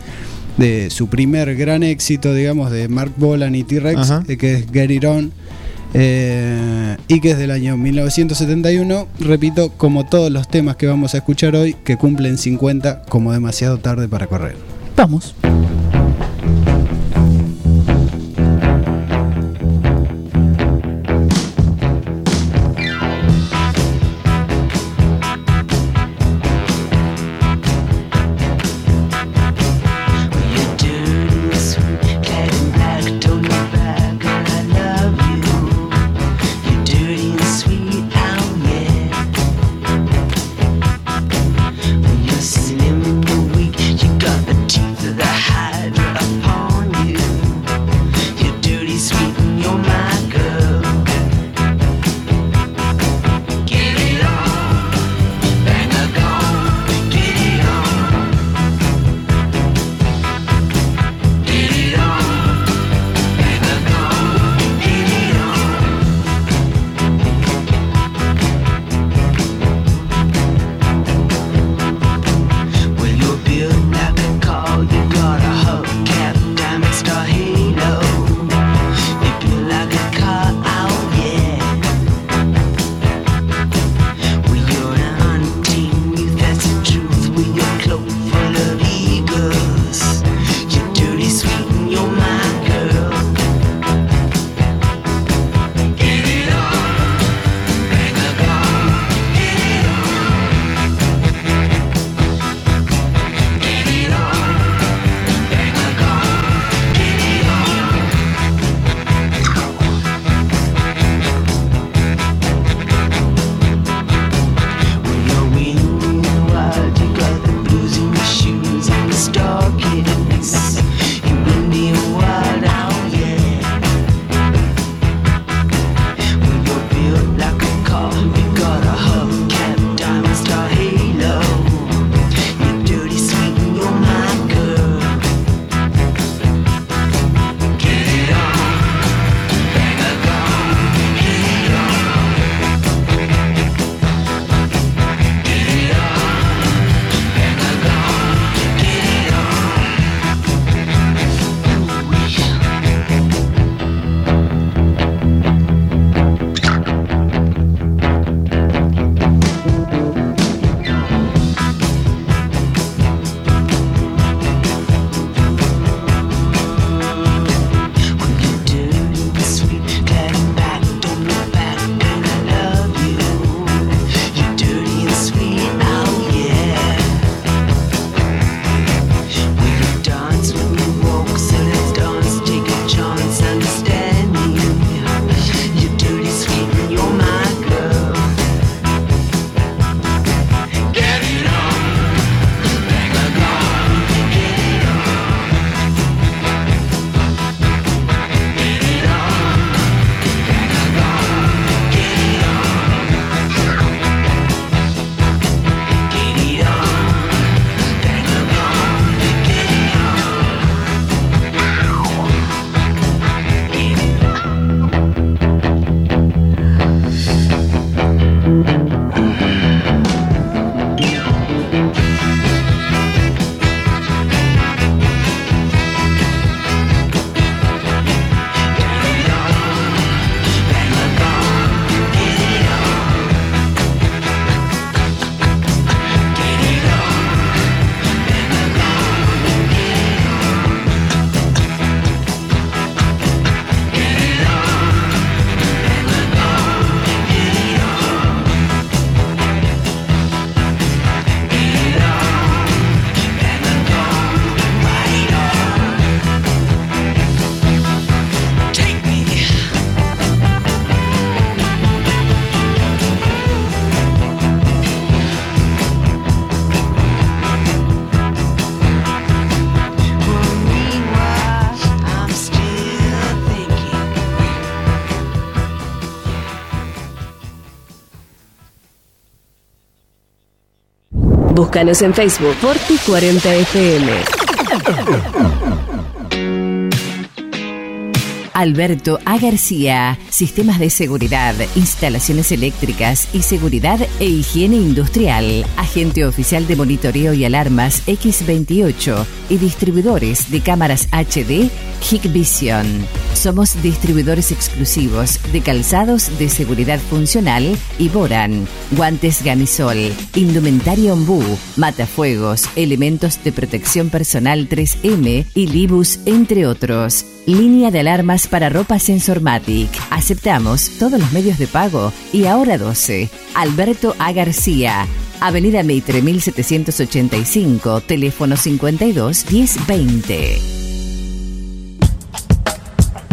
de su primer gran éxito, digamos, de Mark Bolan y T-Rex, eh, que es Get It On. eh, y que es del año 1971, repito, como todos los temas que vamos a escuchar hoy, que cumplen 50 como demasiado tarde para correr. Vamos. Búscanos en Facebook Forti 40 FM. Alberto A. García, Sistemas de Seguridad, Instalaciones Eléctricas y Seguridad e Higiene Industrial, Agente Oficial de Monitoreo y Alarmas X28 y Distribuidores de Cámaras HD Hikvision. Somos distribuidores exclusivos de calzados de seguridad funcional y Boran, guantes Gamisol, indumentaria Ombú, matafuegos, elementos de protección personal 3M y Libus, entre otros. Línea de alarmas para ropa Sensormatic. Aceptamos todos los medios de pago y ahora 12. Alberto A. García. Avenida Mitre 1785, teléfono 52 1020.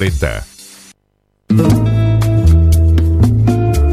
Preta.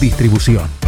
Distribución.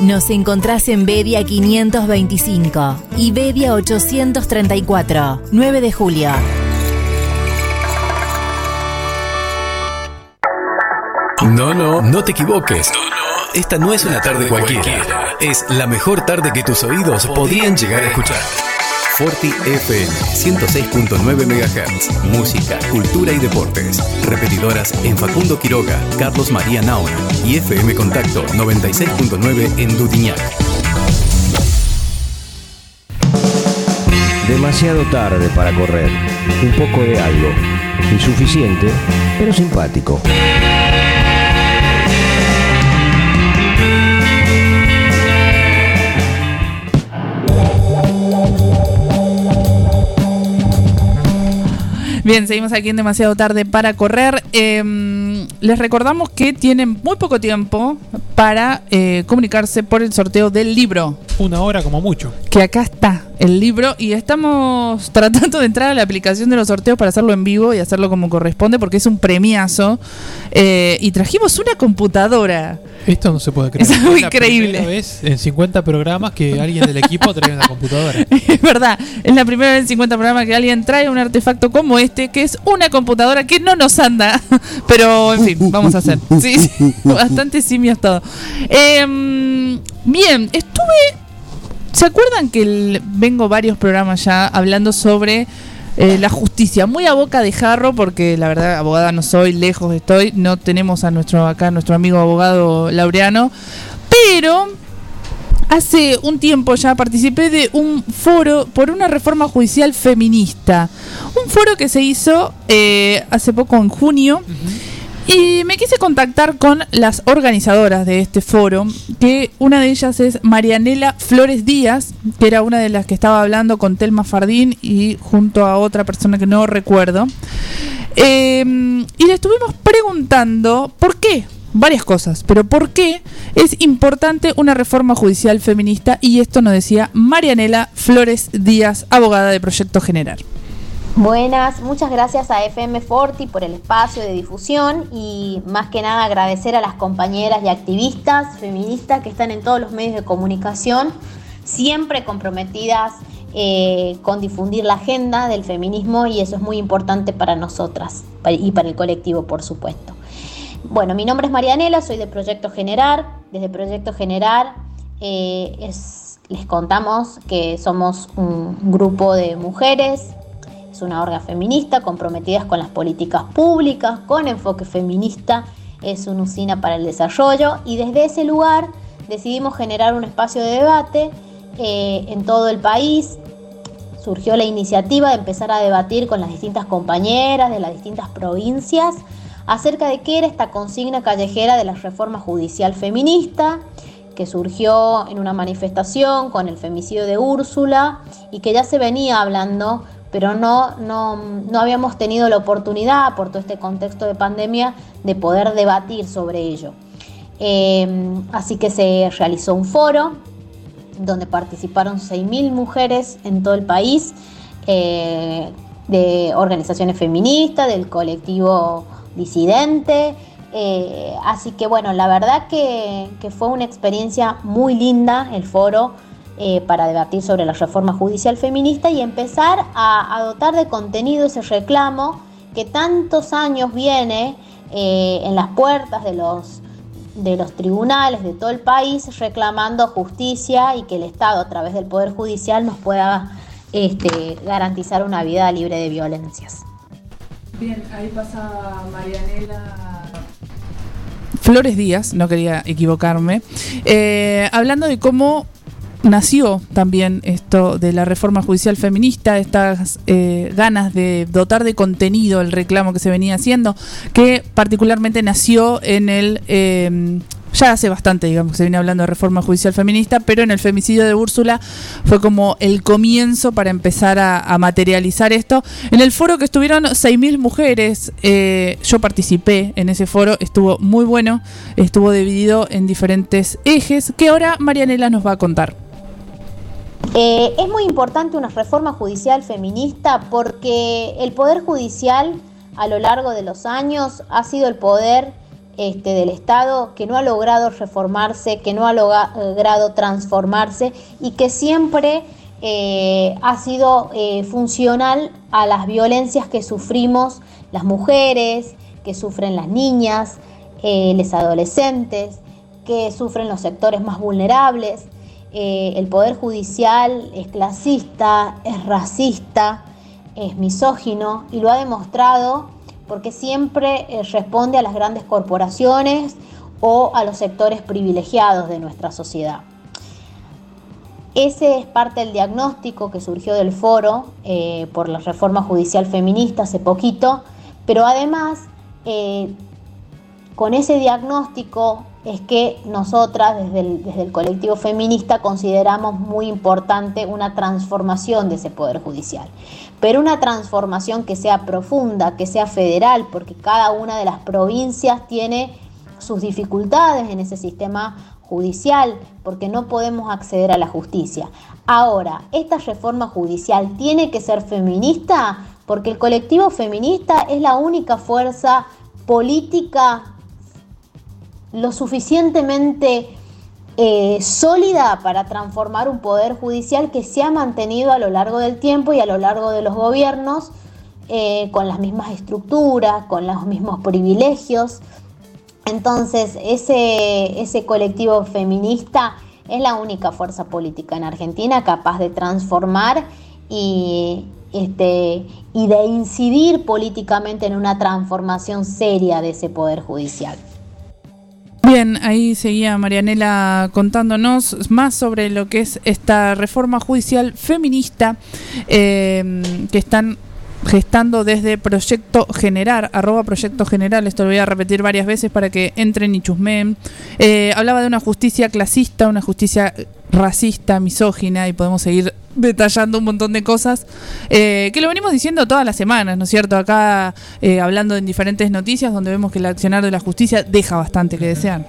Nos encontrás en Bedia 525 y Bedia 834, 9 de julio. No, no, no te equivoques. No, no, esta no es una tarde cualquiera. Es la mejor tarde que tus oídos podrían llegar a escuchar. Forti FM 106.9 MHz. Música, cultura y deportes. Repetidoras en Facundo Quiroga, Carlos María Naona y FM Contacto 96.9 en Dutiñac. Demasiado tarde para correr. Un poco de algo. Insuficiente, pero simpático. Bien, seguimos aquí en demasiado tarde para correr. Eh, les recordamos que tienen muy poco tiempo para eh, comunicarse por el sorteo del libro. Una hora como mucho. Que acá está el libro y estamos tratando de entrar a la aplicación de los sorteos para hacerlo en vivo y hacerlo como corresponde porque es un premiazo. Eh, y trajimos una computadora. Esto no se puede creer. Es algo la increíble. primera vez en 50 programas que alguien del equipo trae una computadora. Es verdad, es la primera vez en 50 programas que alguien trae un artefacto como este, que es una computadora que no nos anda. Pero, en fin, vamos a hacer. Sí, sí, bastante simios todo. Em, bien, estuve. ¿Se acuerdan que el- vengo varios programas ya hablando sobre eh, la justicia? Muy a boca de jarro, porque la verdad, abogada no soy, lejos estoy. No tenemos a nuestro acá, nuestro amigo abogado Laureano. Pero Hace un tiempo ya participé de un foro por una reforma judicial feminista. Un foro que se hizo eh, hace poco en junio. Y me quise contactar con las organizadoras de este foro, que una de ellas es Marianela Flores Díaz, que era una de las que estaba hablando con Telma Fardín y junto a otra persona que no recuerdo. Eh, y le estuvimos preguntando por qué, varias cosas, pero por qué es importante una reforma judicial feminista y esto nos decía Marianela Flores Díaz, abogada de Proyecto General. Buenas, muchas gracias a FM Forti por el espacio de difusión y más que nada agradecer a las compañeras y activistas feministas que están en todos los medios de comunicación, siempre comprometidas eh, con difundir la agenda del feminismo y eso es muy importante para nosotras y para el colectivo, por supuesto. Bueno, mi nombre es Marianela, soy de Proyecto Generar. Desde Proyecto Generar eh, es- les contamos que somos un grupo de mujeres, es una orga feminista comprometidas con las políticas públicas, con enfoque feminista, es una usina para el desarrollo y desde ese lugar decidimos generar un espacio de debate eh, en todo el país. Surgió la iniciativa de empezar a debatir con las distintas compañeras de las distintas provincias acerca de qué era esta consigna callejera de la reforma judicial feminista, que surgió en una manifestación con el femicidio de Úrsula y que ya se venía hablando, pero no, no, no habíamos tenido la oportunidad, por todo este contexto de pandemia, de poder debatir sobre ello. Eh, así que se realizó un foro donde participaron 6.000 mujeres en todo el país, eh, de organizaciones feministas, del colectivo disidente. eh, así que bueno, la verdad que, que fue una experiencia muy linda el foro eh, para debatir sobre la reforma judicial feminista y empezar a, a dotar de contenido ese reclamo que tantos años viene eh, en las puertas de los de los tribunales de todo el país reclamando justicia y que el Estado a través del Poder Judicial nos pueda este, garantizar una vida libre de violencias. Bien, ahí pasa Marianela. Flores Díaz, no quería equivocarme, eh, hablando de cómo nació también esto de la reforma judicial feminista, estas eh, ganas de dotar de contenido el reclamo que se venía haciendo, que particularmente nació en el... eh, ya hace bastante, digamos, que se viene hablando de reforma judicial feminista, pero en el femicidio de Úrsula fue como el comienzo para empezar a, materializar esto. En el foro que estuvieron 6.000 mujeres, eh, yo participé en ese foro, estuvo muy bueno, estuvo dividido en diferentes ejes, que ahora Marianela nos va a contar. Eh, es muy importante una reforma judicial feminista porque el Poder Judicial a lo largo de los años ha sido el poder este, del Estado que no ha logrado reformarse, que no ha logrado transformarse y que siempre eh, ha sido eh, funcional a las violencias que sufrimos las mujeres, que sufren las niñas, eh, los adolescentes, que sufren los sectores más vulnerables. Eh, el Poder Judicial es clasista, es racista, es misógino y lo ha demostrado porque siempre eh, responde a las grandes corporaciones o a los sectores privilegiados de nuestra sociedad. Ese es parte del diagnóstico que surgió del foro eh, por la reforma judicial feminista hace poquito, pero además con ese diagnóstico es que nosotras desde el, desde el colectivo feminista consideramos muy importante una transformación de ese poder judicial, pero una transformación que sea profunda, que sea federal, porque cada una de las provincias tiene sus dificultades en ese sistema judicial, porque no podemos acceder a la justicia. Ahora, esta reforma judicial tiene que ser feminista, porque el colectivo feminista es la única fuerza política lo suficientemente eh, sólida para transformar un poder judicial que se ha mantenido a lo largo del tiempo y a lo largo de los gobiernos eh, con las mismas estructuras, con los mismos privilegios. Entonces, ese, ese colectivo feminista es la única fuerza política en Argentina capaz de transformar y, este, y de incidir políticamente en una transformación seria de ese poder judicial. Bien, ahí seguía Marianela contándonos más sobre lo que es esta reforma judicial feminista eh, que están gestando desde Proyecto Generar, arroba Proyecto General, esto lo voy a repetir varias veces para que entren y chusmeen. Eh, hablaba de una justicia clasista, una justicia racista, misógina, y podemos seguir detallando un montón de cosas eh, que lo venimos diciendo todas las semanas, ¿no es cierto? Acá eh, hablando en diferentes noticias donde vemos que el accionar de la justicia deja bastante que desear.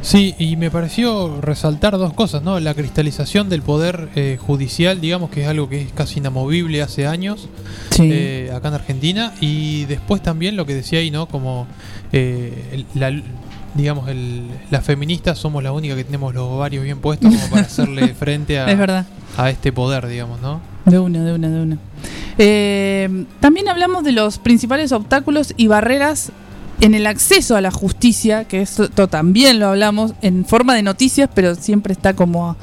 Sí, y me pareció resaltar dos cosas, ¿no? La cristalización del poder eh, judicial, digamos que es algo que es casi inamovible hace años Sí. eh, acá en Argentina, y después también lo que decía ahí, ¿no? Como eh, la, digamos, el, las feministas somos la única que tenemos los ovarios bien puestos como para hacerle frente a, Es verdad. a este poder, digamos, ¿no? De una, de una, de una. Eh, también hablamos de los principales obstáculos y barreras en el acceso a la justicia, que esto también lo hablamos en forma de noticias, pero siempre está como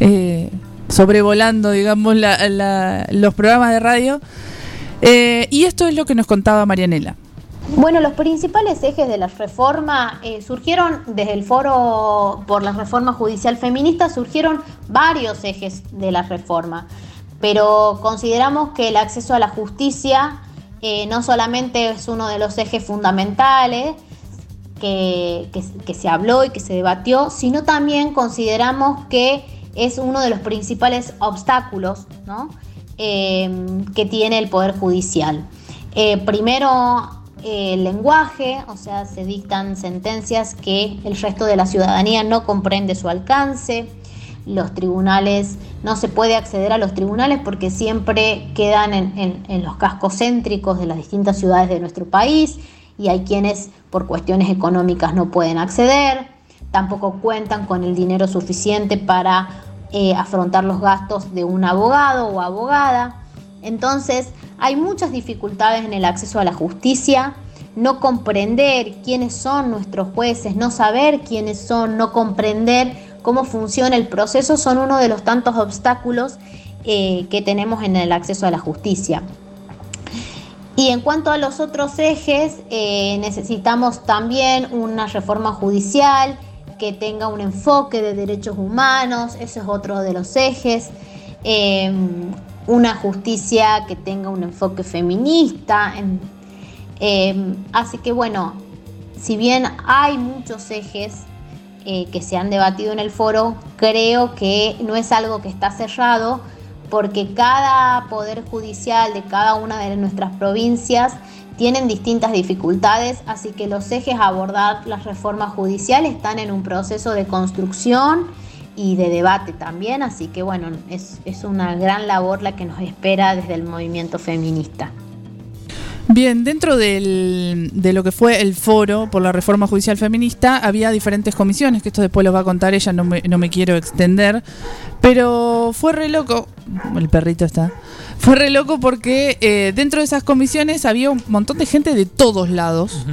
eh, sobrevolando, digamos, la- la- los programas de radio. Eh, y esto es lo que nos contaba Marianela. Bueno, los principales ejes de la reforma eh, surgieron desde el foro por la reforma judicial feminista, surgieron varios ejes de la reforma, pero consideramos que el acceso a la justicia eh, no solamente es uno de los ejes fundamentales que, se habló y que se debatió, sino también consideramos que es uno de los principales obstáculos. Eh, que tiene el Poder Judicial. Primero, el lenguaje, o sea, se dictan sentencias que el resto de la ciudadanía no comprende su alcance. Los tribunales, no se puede acceder a los tribunales porque siempre quedan en los cascos céntricos de las distintas ciudades de nuestro país y hay quienes por cuestiones económicas no pueden acceder, tampoco cuentan con el dinero suficiente para eh, afrontar los gastos de un abogado o abogada. Entonces, hay muchas dificultades en el acceso a la justicia, no comprender quiénes son nuestros jueces, no saber quiénes son, no comprender cómo funciona el proceso, son uno de los tantos obstáculos eh, que tenemos en el acceso a la justicia. Y en cuanto a los otros ejes, eh, necesitamos también una reforma judicial que tenga un enfoque de derechos humanos, ese es otro de los ejes. Eh, una justicia que tenga un enfoque feminista. en- eh, así que bueno, si bien hay muchos ejes eh, que se han debatido en el foro, creo que no es algo que está cerrado porque cada poder judicial de cada una de nuestras provincias tienen distintas dificultades, así que los ejes a abordar las reformas judiciales están en un proceso de construcción y de debate también, así que bueno, es, es una gran labor la que nos espera desde el movimiento feminista. Bien, dentro del- de lo que fue el foro por la reforma judicial feminista, había diferentes comisiones, que esto después lo va a contar ella, no me, no me quiero extender, pero fue re loco, el perrito está, fue re loco porque eh, dentro de esas comisiones había un montón de gente de todos lados,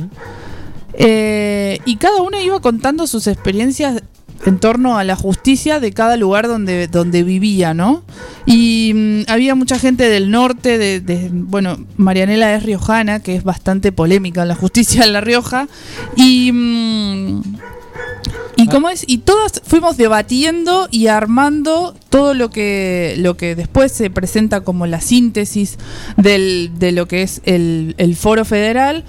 eh, y cada una iba contando sus experiencias en torno a la justicia de cada lugar donde, donde vivía, ¿no? Y mm, había mucha gente del norte, de, de- bueno, Marianela es riojana, que es bastante polémica en la justicia en La Rioja, y... mm, y cómo es, y todas fuimos debatiendo y armando todo lo que, lo que después se presenta como la síntesis del, de lo que es el, el foro federal,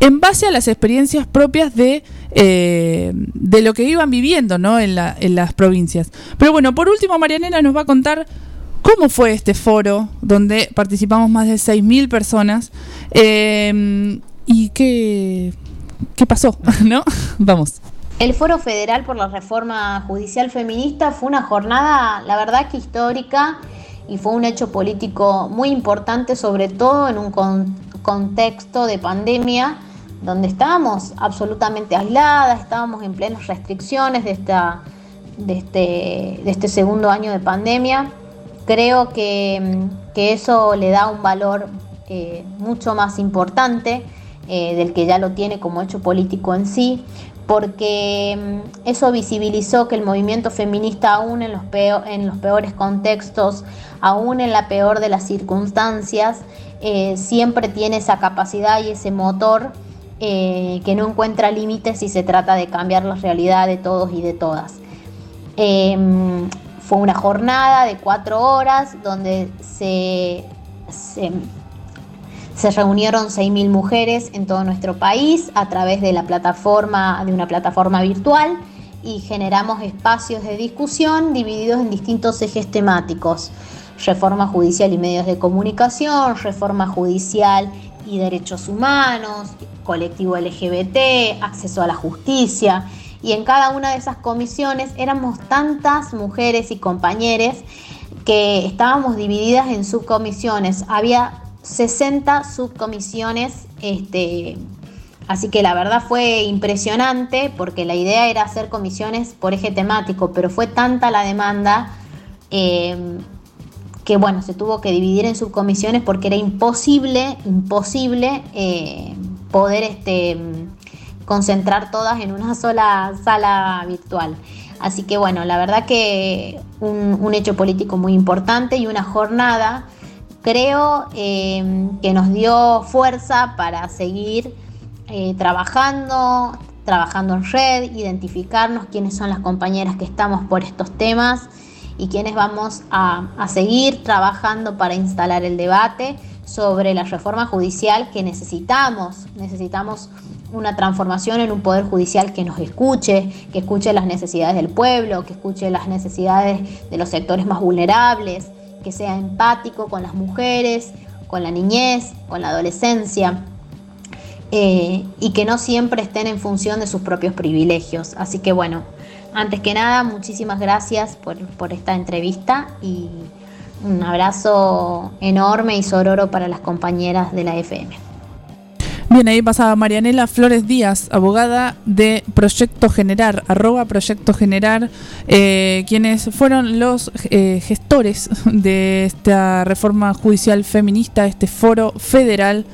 en base a las experiencias propias de, eh, de lo que iban viviendo ¿no? en, la- en las provincias. Pero bueno, por último, Marianela nos va a contar cómo fue este foro, donde participamos más de 6.000 personas, eh, y qué, qué pasó, ¿no? Vamos. El Foro Federal por la Reforma Judicial Feminista fue una jornada, la verdad que histórica, y fue un hecho político muy importante, sobre todo en un con- contexto de pandemia, donde estábamos absolutamente aisladas, estábamos en plenas restricciones de, esta, de, este, de este segundo año de pandemia. Creo que, que eso le da un valor eh, mucho más importante eh, del que ya lo tiene como hecho político en sí, porque mm, eso visibilizó que el movimiento feminista, aún en los, peo- en los peores contextos, aún en la peor de las circunstancias, eh, siempre tiene esa capacidad y ese motor eh, que no encuentra límites si se trata de cambiar la realidad de todos y de todas. Eh, fue una jornada de cuatro horas donde se, se, se reunieron 6.000 mujeres en todo nuestro país a través de la plataforma, de una plataforma virtual y generamos espacios de discusión divididos en distintos ejes temáticos. Reforma judicial y medios de comunicación, reforma judicial y derechos humanos, colectivo LGBT, acceso a la justicia. Y en cada una de esas comisiones éramos tantas mujeres y compañeros que estábamos divididas en subcomisiones. Había 60 subcomisiones, este, así que la verdad fue impresionante porque la idea era hacer comisiones por eje temático, pero fue tanta la demanda eh, que bueno, se tuvo que dividir en subcomisiones porque era imposible, imposible eh, poder este, concentrar todas en una sola sala virtual. Así que bueno, la verdad que un, un hecho político muy importante y una jornada creo eh, que nos dio fuerza para seguir eh, trabajando, trabajando en red, identificarnos quiénes son las compañeras que estamos por estos temas y quiénes vamos a, a seguir trabajando para instalar el debate sobre la reforma judicial que necesitamos. Necesitamos una transformación en un poder judicial que nos escuche, que escuche las necesidades del pueblo, que escuche las necesidades de los sectores más vulnerables, que sea empático con las mujeres, con la niñez, con la adolescencia. eh, y que no siempre estén en función de sus propios privilegios. Así que bueno, antes que nada, muchísimas gracias por, por esta entrevista y un abrazo enorme y sororo para las compañeras de la FM. Bien, ahí pasaba Marianela Flores Díaz, abogada de Proyecto Generar, arroba Proyecto Generar, eh, quienes fueron los eh, gestores de esta reforma judicial feminista, este foro federal,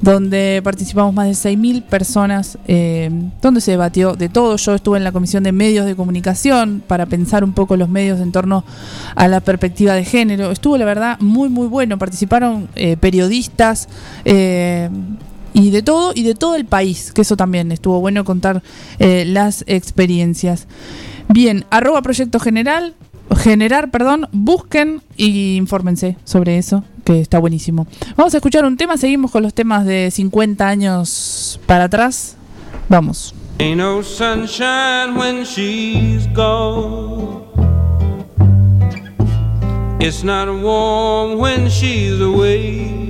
donde participamos más de 6.000 personas, eh, donde se debatió de todo. Yo estuve en la Comisión de Medios de Comunicación para pensar un poco los medios en torno a la perspectiva de género. Estuvo, la verdad, muy, muy bueno. Participaron eh, periodistas. eh, y de todo y de todo el país, que eso también estuvo bueno contar eh, las experiencias. Bien, arroba proyecto general, generar, perdón, busquen y infórmense sobre eso, que está buenísimo. Vamos a escuchar un tema, seguimos con los temas de 50 años para atrás. Vamos. Ain't no sunshine when she's gone. It's not warm when she's away.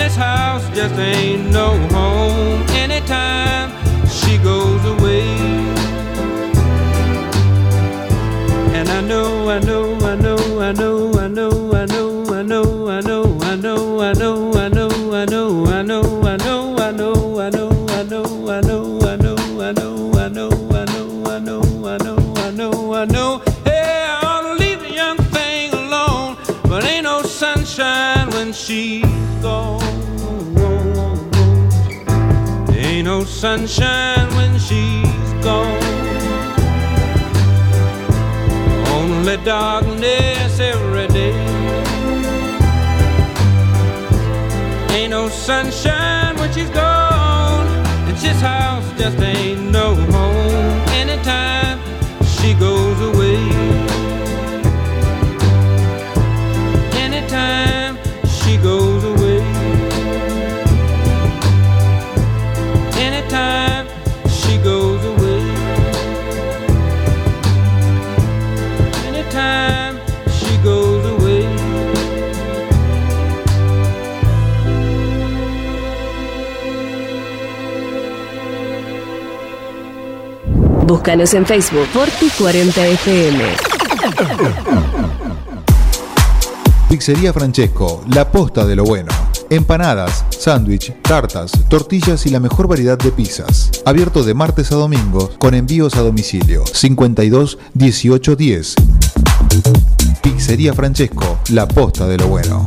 this house just ain't no home. Anytime sunshine when she's gone. Only darkness every day. Ain't no sunshine Búscanos en Facebook Forti40FM. Pizzería Francesco, la posta de lo bueno. Empanadas, sándwich, tartas, tortillas y la mejor variedad de pizzas. Abierto de martes a domingo con envíos a domicilio. 52 18 10. Pizzería Francesco, la posta de lo bueno.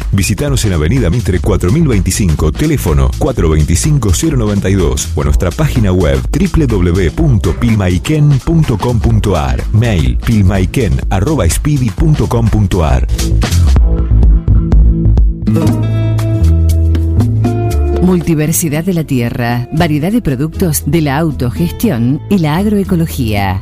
Visítanos en Avenida Mitre 4025, teléfono 425-092 o nuestra página web www.pilmaiken.com.ar, mail pilmaiken.speedy.com.ar. Multiversidad de la tierra, variedad de productos de la autogestión y la agroecología.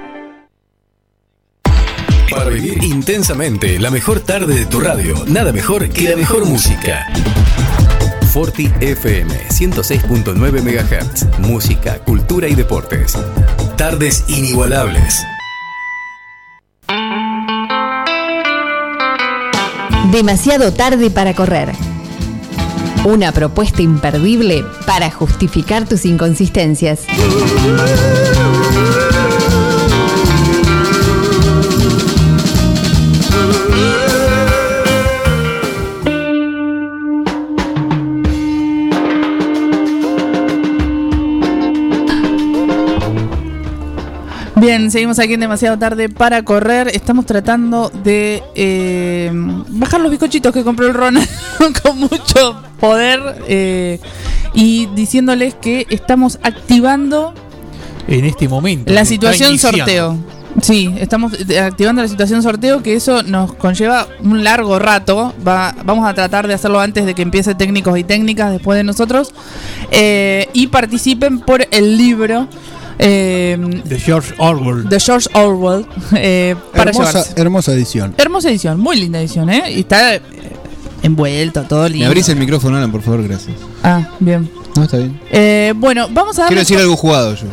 Para vivir intensamente la mejor tarde de tu radio, nada mejor que la mejor música. Forti FM 106.9 MHz. Música, cultura y deportes. Tardes inigualables. Demasiado tarde para correr. Una propuesta imperdible para justificar tus inconsistencias. Bien, seguimos aquí en demasiado tarde para correr. Estamos tratando de eh, bajar los bizcochitos que compró el Ronald con mucho poder eh, y diciéndoles que estamos activando En este momento. la situación sorteo. Sí, estamos eh, activando la situación sorteo, que eso nos conlleva un largo rato. Va, vamos a tratar de hacerlo antes de que empiece técnicos y técnicas después de nosotros. Eh, y participen por el libro eh, De George Orwell. de George Orwell eh, para hermosa, llevarse. hermosa edición. Hermosa edición, muy linda edición, ¿eh? Y está eh, envuelto, todo lindo. Me abrís el micrófono, Alan, por favor, gracias. Ah, bien. No, está bien. Eh, bueno, vamos a Quiero decir algo jugado yo.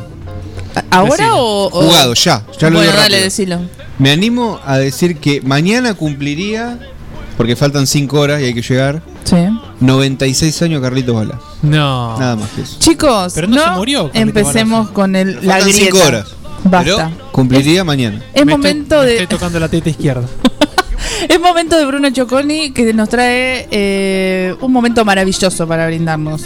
¿Ahora o, o- Jugado, ya. Ya lo bueno, digo dale, decilo. Me animo a decir que mañana cumpliría, porque faltan 5 horas y hay que llegar, Sí. 96 años Carlitos Bala. No. Nada más que eso. Chicos, Pero no se murió, Carlito empecemos con el, la Faltan grieta. 5 horas. Basta. Pero cumpliría mañana. Es Me momento estoy, me de Estoy tocando la teta izquierda. es momento de Bruno Choconi que nos trae eh, un momento maravilloso para brindarnos.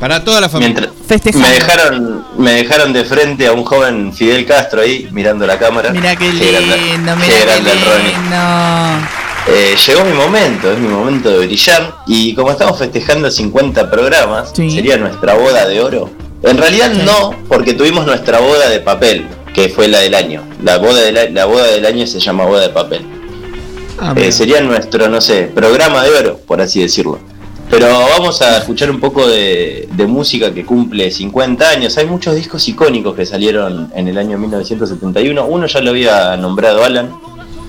Para toda la familia. Mientras- Festejando. me dejaron me dejaron de frente a un joven Fidel Castro ahí mirando la cámara. Mira qué grande- lindo, qué mira qué grande el Ronnie. lindo. Eh, llegó mi momento, es mi momento de brillar. Y como estamos festejando 50 programas, sería nuestra boda de oro. En realidad no, porque tuvimos nuestra boda de papel, que fue la del año. La boda del, a- la boda del año se llama boda de papel. Ah, Eh, sería nuestro, no sé, programa de oro, por así decirlo. Pero vamos a escuchar un poco de, de música que cumple 50 años. Hay muchos discos icónicos que salieron en el año 1971. Uno ya lo había nombrado Alan,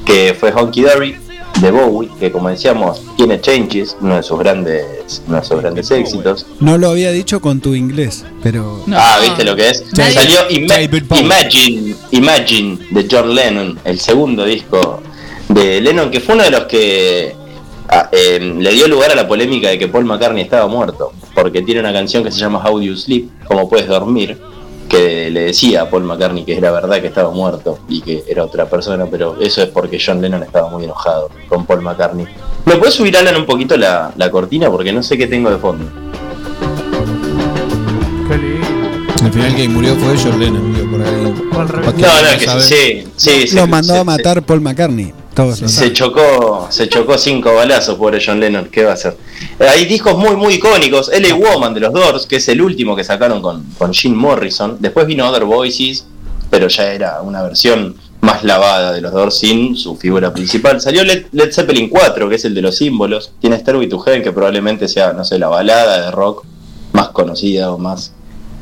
que fue Honky Dory de Bowie, que como decíamos tiene Changes, uno de sus grandes, uno de sus grandes éxitos. No lo había dicho con tu inglés, pero. ah, ¿viste lo que es? Nadie- Salió Ima- Imagine, Imagine de John Lennon, el segundo disco de Lennon, que fue uno de los que ah, eh, le dio lugar a la polémica de que Paul McCartney estaba muerto, porque tiene una canción que se llama How Do You Sleep, como puedes dormir, que le decía a Paul McCartney que era verdad que estaba muerto y que era otra persona, pero eso es porque John Lennon estaba muy enojado con Paul McCartney. ¿Me puedes subir, Alan, un poquito la, la cortina? Porque no sé qué tengo de fondo. Al final quien murió fue John Lennon, digo, por ahí. No, no, que sabe. sí, sí, sí, lo mandó se- a matar Paul McCartney. Todos Se chocó, se chocó cinco balazos, pobre John Lennon, ¿qué va a hacer? Eh, hay discos muy, muy icónicos. LA Woman de los Doors, que es el último que sacaron con, con Jim Morrison. Después vino Other Voices, pero ya era una versión más lavada de los Doors sin su figura principal. Salió Led, Led Zeppelin 4, que es el de los símbolos. Tiene Stairway to Heaven, que probablemente sea, no sé, la balada de rock más conocida o más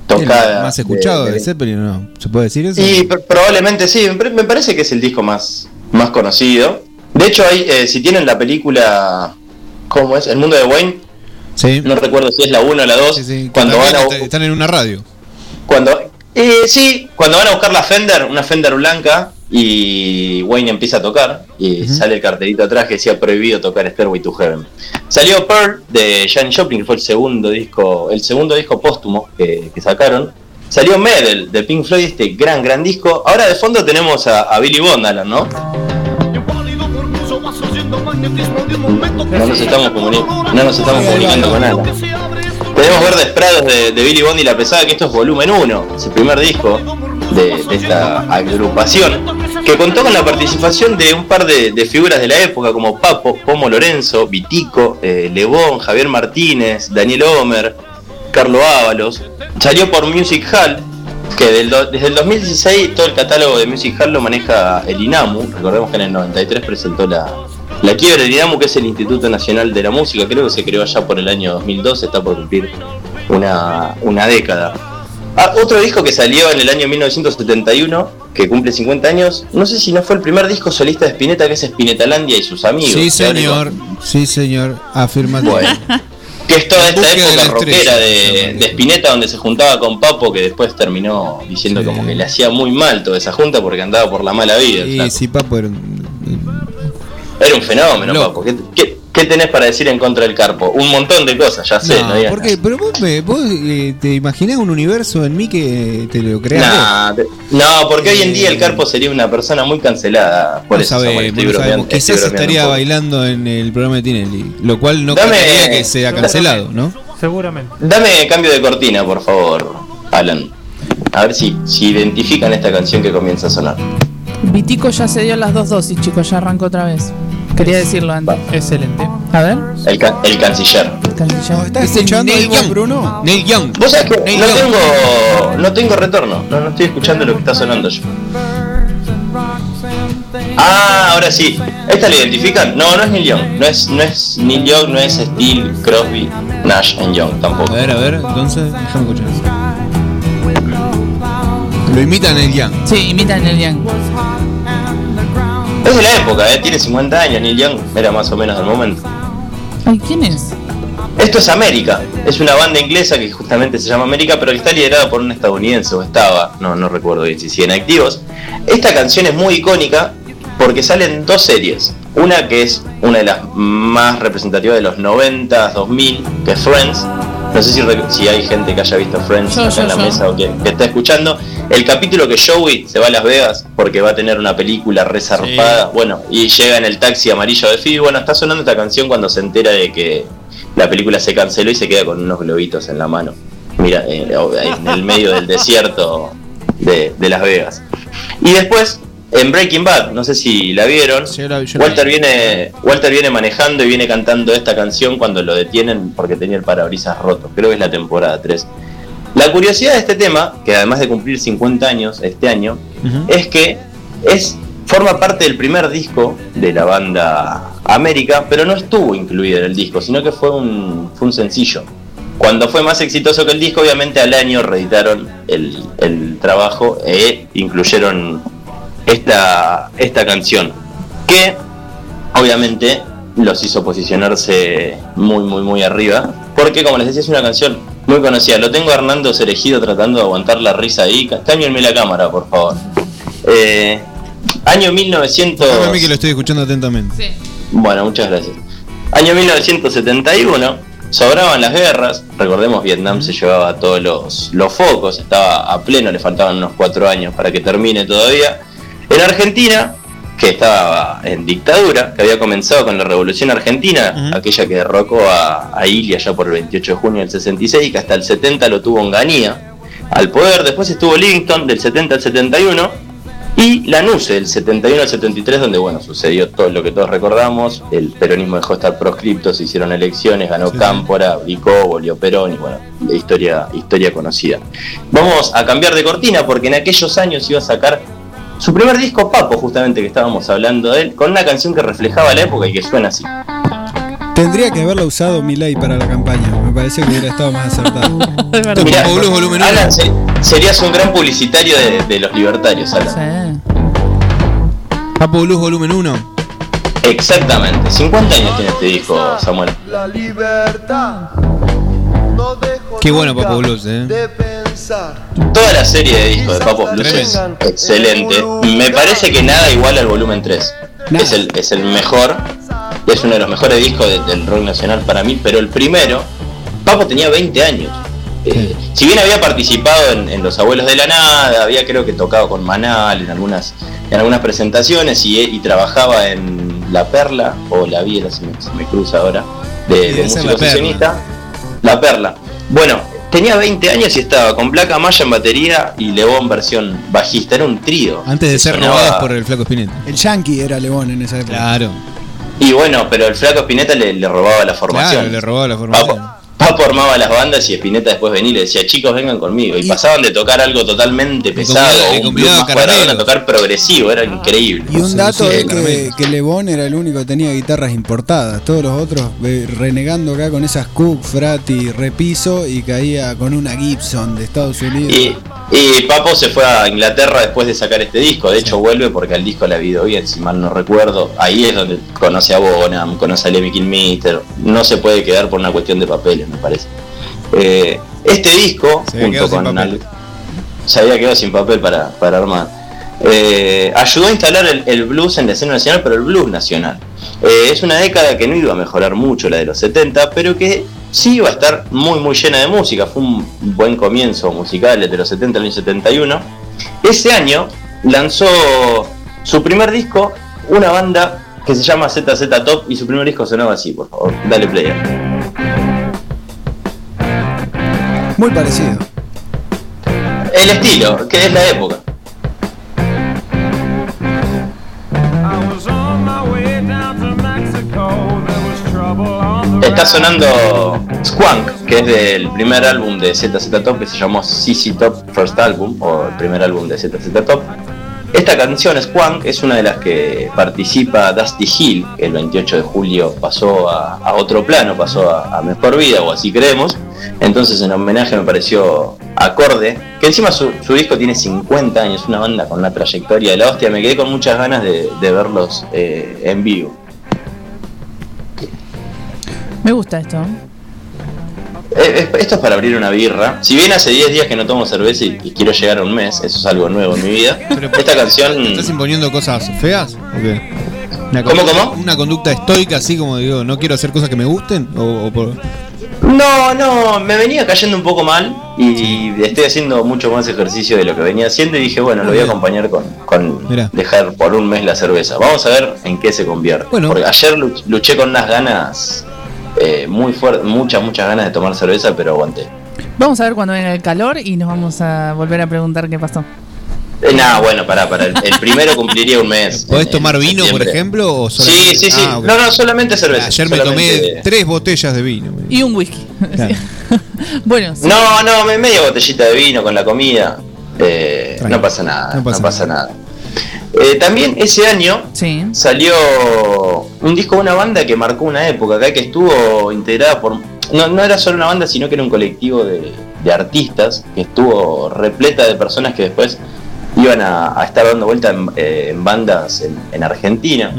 tocada. ¿Más escuchado de- de, de- Zeppelin o no? ¿Se puede decir eso? y pr- probablemente sí, me me parece que es el disco más, más conocido. De hecho, hay, eh, si tienen la película, ¿cómo es? El mundo de Wayne, Sí. no recuerdo si es la 1 o la 2, cuando van a, Están en una radio. cuando eh, sí, cuando van a buscar la Fender, una Fender blanca, y Wayne empieza a tocar, y sale el cartelito atrás que decía prohibido tocar Stairway to Heaven. Salió Pearl de Janis Joplin, que fue el segundo disco, el segundo disco póstumo que, que sacaron. Salió Medal de Pink Floyd, este gran, gran disco. Ahora de fondo tenemos a, a Billy Bond, Alan, ¿no? No nos estamos, comuni- no nos estamos comunicando con Alan. Tenemos Verdes Prados de, de Billy Bond y La Pesada, que esto es volumen 1, es el primer disco de, de esta agrupación, que contó con la participación de un par de, de figuras de la época, como Papo, Pomo Lorenzo, Vitico, eh, Lebón, Javier Martínez, Daniel Homer, Carlo Ábalos. Salió por Music Hall, que del do- desde el 2016 todo el catálogo de Music Hall lo maneja el INAMU. Recordemos que en el 93 presentó la, la quiebra del INAMU, que es el Instituto Nacional de la Música. Creo que se creó allá por el año 2002, está por cumplir una, una década. Ah, otro disco que salió en el año 1971, que cumple 50 años, no sé si no fue el primer disco solista de Spinetta, que es Spinetalandia y sus amigos. Sí, señor. Sí, señor. Afirmativo. Bueno. Que es toda esta de época la rockera de, de Spinetta donde se juntaba con Papo, que después terminó diciendo como que le hacía muy mal toda esa junta porque andaba por la mala vida. flaco. si Papo era un- Era un fenómeno, Papo. ¿Qué, qué, qué tenés para decir en contra del Carpo? Un montón de cosas, ya sé. No, No, digas ¿por qué? Pero vos, me- vos, eh, te imaginás un universo en mí que te lo creas. Nah, te- no, porque hoy en día el Carpo sería una persona muy cancelada. Por no eso sabemos, no sabemos. Quizás estaría bailando en el programa de Tinelli, lo cual no Dame- que sea cancelado, ¿no? Seguramente. Dame cambio de cortina, por favor, Alan. A ver si, si identifican esta canción que comienza a sonar. Vitico ya se dio las dos dosis, chicos, ya arrancó otra vez. Quería decirlo antes. Excelente. A ver. El, ca- el canciller. ¿Estás escuchando Neil Young. Bruno? Neil Young. Vos sabés que Neil no Young. tengo, no tengo retorno, no, no estoy escuchando lo que está sonando yo. Ah, ahora sí. ¿Esta la identifican? No, no es Neil Young. No es, no es Neil Young, no es Steel, Crosby, Nash and Young tampoco. A ver, a ver, entonces, déjame escuchar. Lo imitan el Young. Sí, imitan el Young. Es de la época, ¿eh? tiene 50 años. Neil Young era más o menos del momento. Ay, ¿quién es? Esto es América. Es una banda inglesa que justamente se llama América, pero que está liderada por un estadounidense, o estaba, no, no recuerdo bien si siguen activos. Esta canción es muy icónica porque salen dos series. Una que es una de las más representativas de los 90, 2000, que es Friends. No sé si, si hay gente que haya visto Friends Yo, acá yo, en la yo. mesa o que, que está escuchando. El capítulo que Joey se va a Las Vegas porque va a tener una película resarpada. Bueno, y llega en el taxi amarillo de Phoebe. Bueno, está sonando esta canción cuando se entera de que la película se canceló y se queda con unos globitos en la mano. Mira, eh, en el medio del desierto de, de Las Vegas. Y después, en Breaking Bad, no sé si la vieron, Walter viene, Walter viene manejando y viene cantando esta canción cuando lo detienen porque tenía el parabrisas roto. Creo que es la temporada 3. La curiosidad de este tema, que además de cumplir 50 años este año, es que es forma parte del primer disco de la banda América, pero no estuvo incluido en el disco, sino que fue un, fue un sencillo. Cuando fue más exitoso que el disco, obviamente al año reeditaron el, el trabajo e incluyeron esta, esta canción, que obviamente los hizo posicionarse muy, muy, muy arriba, porque como les decía, es una canción muy conocida. Lo tengo a Hernando Cerejido tratando de aguantar la risa ahí. Cá- Cámbienme la cámara, por favor. Eh, año 1900... Déjame que lo estoy escuchando atentamente. Bueno, muchas gracias. Año 1971, sobraban las guerras. Recordemos, Vietnam se llevaba todos los, los focos, estaba a pleno, le faltaban unos cuatro años para que termine todavía. En Argentina, que estaba en dictadura, que había comenzado con la Revolución Argentina, aquella que derrocó a, a Ilia ya por el 28 de junio del 66, que hasta el 70 lo tuvo Onganía al poder. Después estuvo Livingstone del 70 al 71 y Lanuse del 71 al 73, donde bueno, sucedió disco, lo que todos recordamos, el peronismo dejó de estar proscripto, se hicieron elecciones, ganó Cámpora, Bricó, volvió Perón y bueno, la historia, historia conocida. Vamos a cambiar de cortina porque en aquellos años iba a sacar su primer disco, Papo, justamente que estábamos hablando de él, con una canción que reflejaba la época y que suena así. Tendría que haberla usado Milei para la campaña. Me parece que hubiera estado más acertado. Mirá, Alan, se- serías un gran publicitario de, de los libertarios, Alan. Papo Blues volumen 1. Exactamente, 50 años tiene este disco, Samuel. La libertad. Qué bueno Papo Blues, eh. Toda la serie de discos de Papo Blues es excelente. Me parece que nada igual al volumen 3. Es el, es el mejor, es uno de los mejores discos de- del rock nacional para mí, pero el primero, Papo tenía 20 años. Eh, si bien había participado en, en Los Abuelos de la Nada, había creo que tocado con Manal en algunas, en algunas presentaciones y, y trabajaba en La Perla, o La Viera, se me, se me cruza ahora, de, de músico sesionista. La Perla. Bueno, tenía 20 años y estaba con Placa Maya en batería y León versión bajista. Era un trío. Antes de ser Sonaba- robados por el flaco Spinetta. El Yankee era León en esa época. Claro. Y bueno, pero el flaco Spinetta le, le robaba la formación. Claro, le robaba la formación. Papo armaba las bandas y Spinetta después venía y le decía, chicos, vengan conmigo. Y, pasaban de tocar algo totalmente pesado, un blues más cuadrado, a tocar progresivo, era increíble. Y un dato Sí, es que, que Lebón era el único que tenía guitarras importadas. Todos los otros eh, renegando acá con esas Cook, Frati, Repiso y caía con una Gibson de Estados Unidos. Y, y Papo se fue a Inglaterra después de sacar este disco. De hecho, vuelve porque al disco le ha ido bien, si mal no recuerdo. Ahí es donde conoce a Bonham, conoce a Lemmy Kilmister. No se puede quedar por una cuestión de papeles, me parece. Eh, este disco, Se junto con. al- se había quedado sin papel para, para armar. Eh, ayudó a instalar el, el blues en la escena nacional, pero el blues nacional. Eh, es una década que no iba a mejorar mucho la de los 70, pero que sí iba a estar muy muy llena de música. Fue un buen comienzo musical desde los 70 al año 71. Ese año lanzó su primer disco, una banda que se llama ZZ Top, y su primer disco sonaba así, por favor, dale player. Muy parecido. El estilo, que es la época. Está sonando Squank, que es del primer álbum de ZZ Top que se llamó CC Top First Album, o el primer álbum de ZZ Top. Esta canción, Squank, es una de las que participa Dusty Hill, que el 28 de julio pasó a, otro plano, pasó a, mejor vida, o así creemos. Entonces, en homenaje me pareció acorde, que encima su, disco tiene 50 años, una banda con una trayectoria de la hostia. Me quedé con muchas ganas de, de verlos eh, en vivo. Me gusta esto. Eh, eh, Esto es para abrir una birra. Si bien hace 10 días que no tomo cerveza y, y quiero llegar a un mes, eso es algo nuevo en mi vida. Esta canción. ¿Estás imponiendo cosas feas? ¿O qué? Una ¿Cómo, cómo? Una conducta estoica, así como digo, no quiero hacer cosas que me gusten. O, o por... No, no, me venía cayendo un poco mal y estoy haciendo mucho más ejercicio de lo que venía haciendo y dije, bueno, lo voy a acompañar con, con dejar por un mes la cerveza. Vamos a ver en qué se convierte. Porque ayer luch- luché con unas ganas eh, muy fuertes, muchas, muchas ganas de tomar cerveza, pero aguanté. Vamos a ver cuando venga el calor y nos vamos a volver a preguntar qué pasó. Eh, nada, bueno, pará, pará. El, el primero cumpliría un mes. ¿Podés en- tomar en vino, por ejemplo? O Sí, solamente- sí, sí. Ah. No, no, solamente cerveza. Ayer me solamente- tomé tres botellas de vino. Y un whisky. Claro. bueno, sí. No, no, me- media botellita de vino con la comida. Eh, no pasa nada, no pasa, nada. Eh, también ese año salió un disco de una banda que marcó una época acá que estuvo integrada por. No, no era solo una banda, sino que era un colectivo de, de artistas que estuvo repleta de personas que después iban a, a estar dando vuelta en, eh, en bandas en, en Argentina,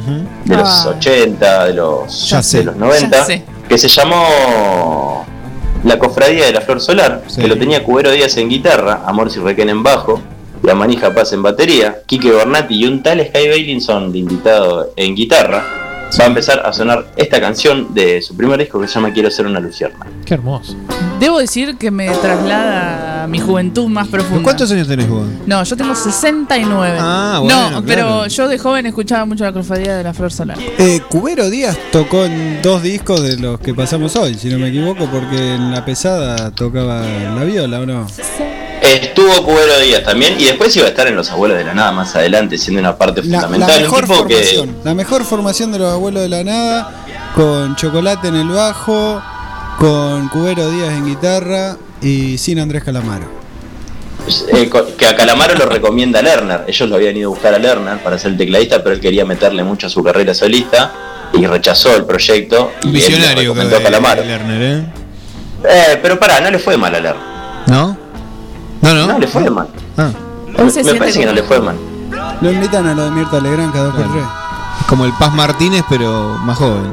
de los Ah. 80, de los, Ya sé, los 90, ya sé. que se llamó La Cofradía de la Flor Solar, que lo tenía Cubero Díaz en guitarra, Amor si Requén en bajo, La Manija Paz en batería, Quique Bernati y un tal Sky Bailinson de invitado en guitarra. Va a empezar a sonar esta canción de su primer disco que se llama Quiero ser una lucierna. Qué hermoso. Debo decir que me traslada a mi juventud más profunda. ¿Cuántos años tenés vos? No, yo tengo 69. Ah, bueno, No, claro. pero yo de joven escuchaba mucho la cofradía de la flor solar. Eh, Cubero Díaz tocó en dos discos de los que pasamos hoy, si no me equivoco, porque en la pesada tocaba la viola, ¿o no? Estuvo Cubero Díaz también y después iba a estar en Los Abuelos de la Nada más adelante, siendo una parte La, la fundamental. Un mejor que- formación, la mejor formación de los abuelos de la nada, con chocolate en el bajo, con Cubero Díaz en guitarra y sin Andrés Calamaro. eh, co- que a Calamaro lo recomienda Lerner. Ellos lo habían ido a buscar a Lerner para ser el tecladista, pero él quería meterle mucho a su carrera solista y rechazó el proyecto. Y él Visionario recomendó a Calamaro. Lerner, ¿eh? Eh, pero pará, no le fue mal a Lerner. ¿No? No, no. No le fue mal. Ah. Me, me parece que no le fue mal. Lo invitan a lo de Mirta Legrand cada dos por tres. Es como el Paz Martínez, pero más joven.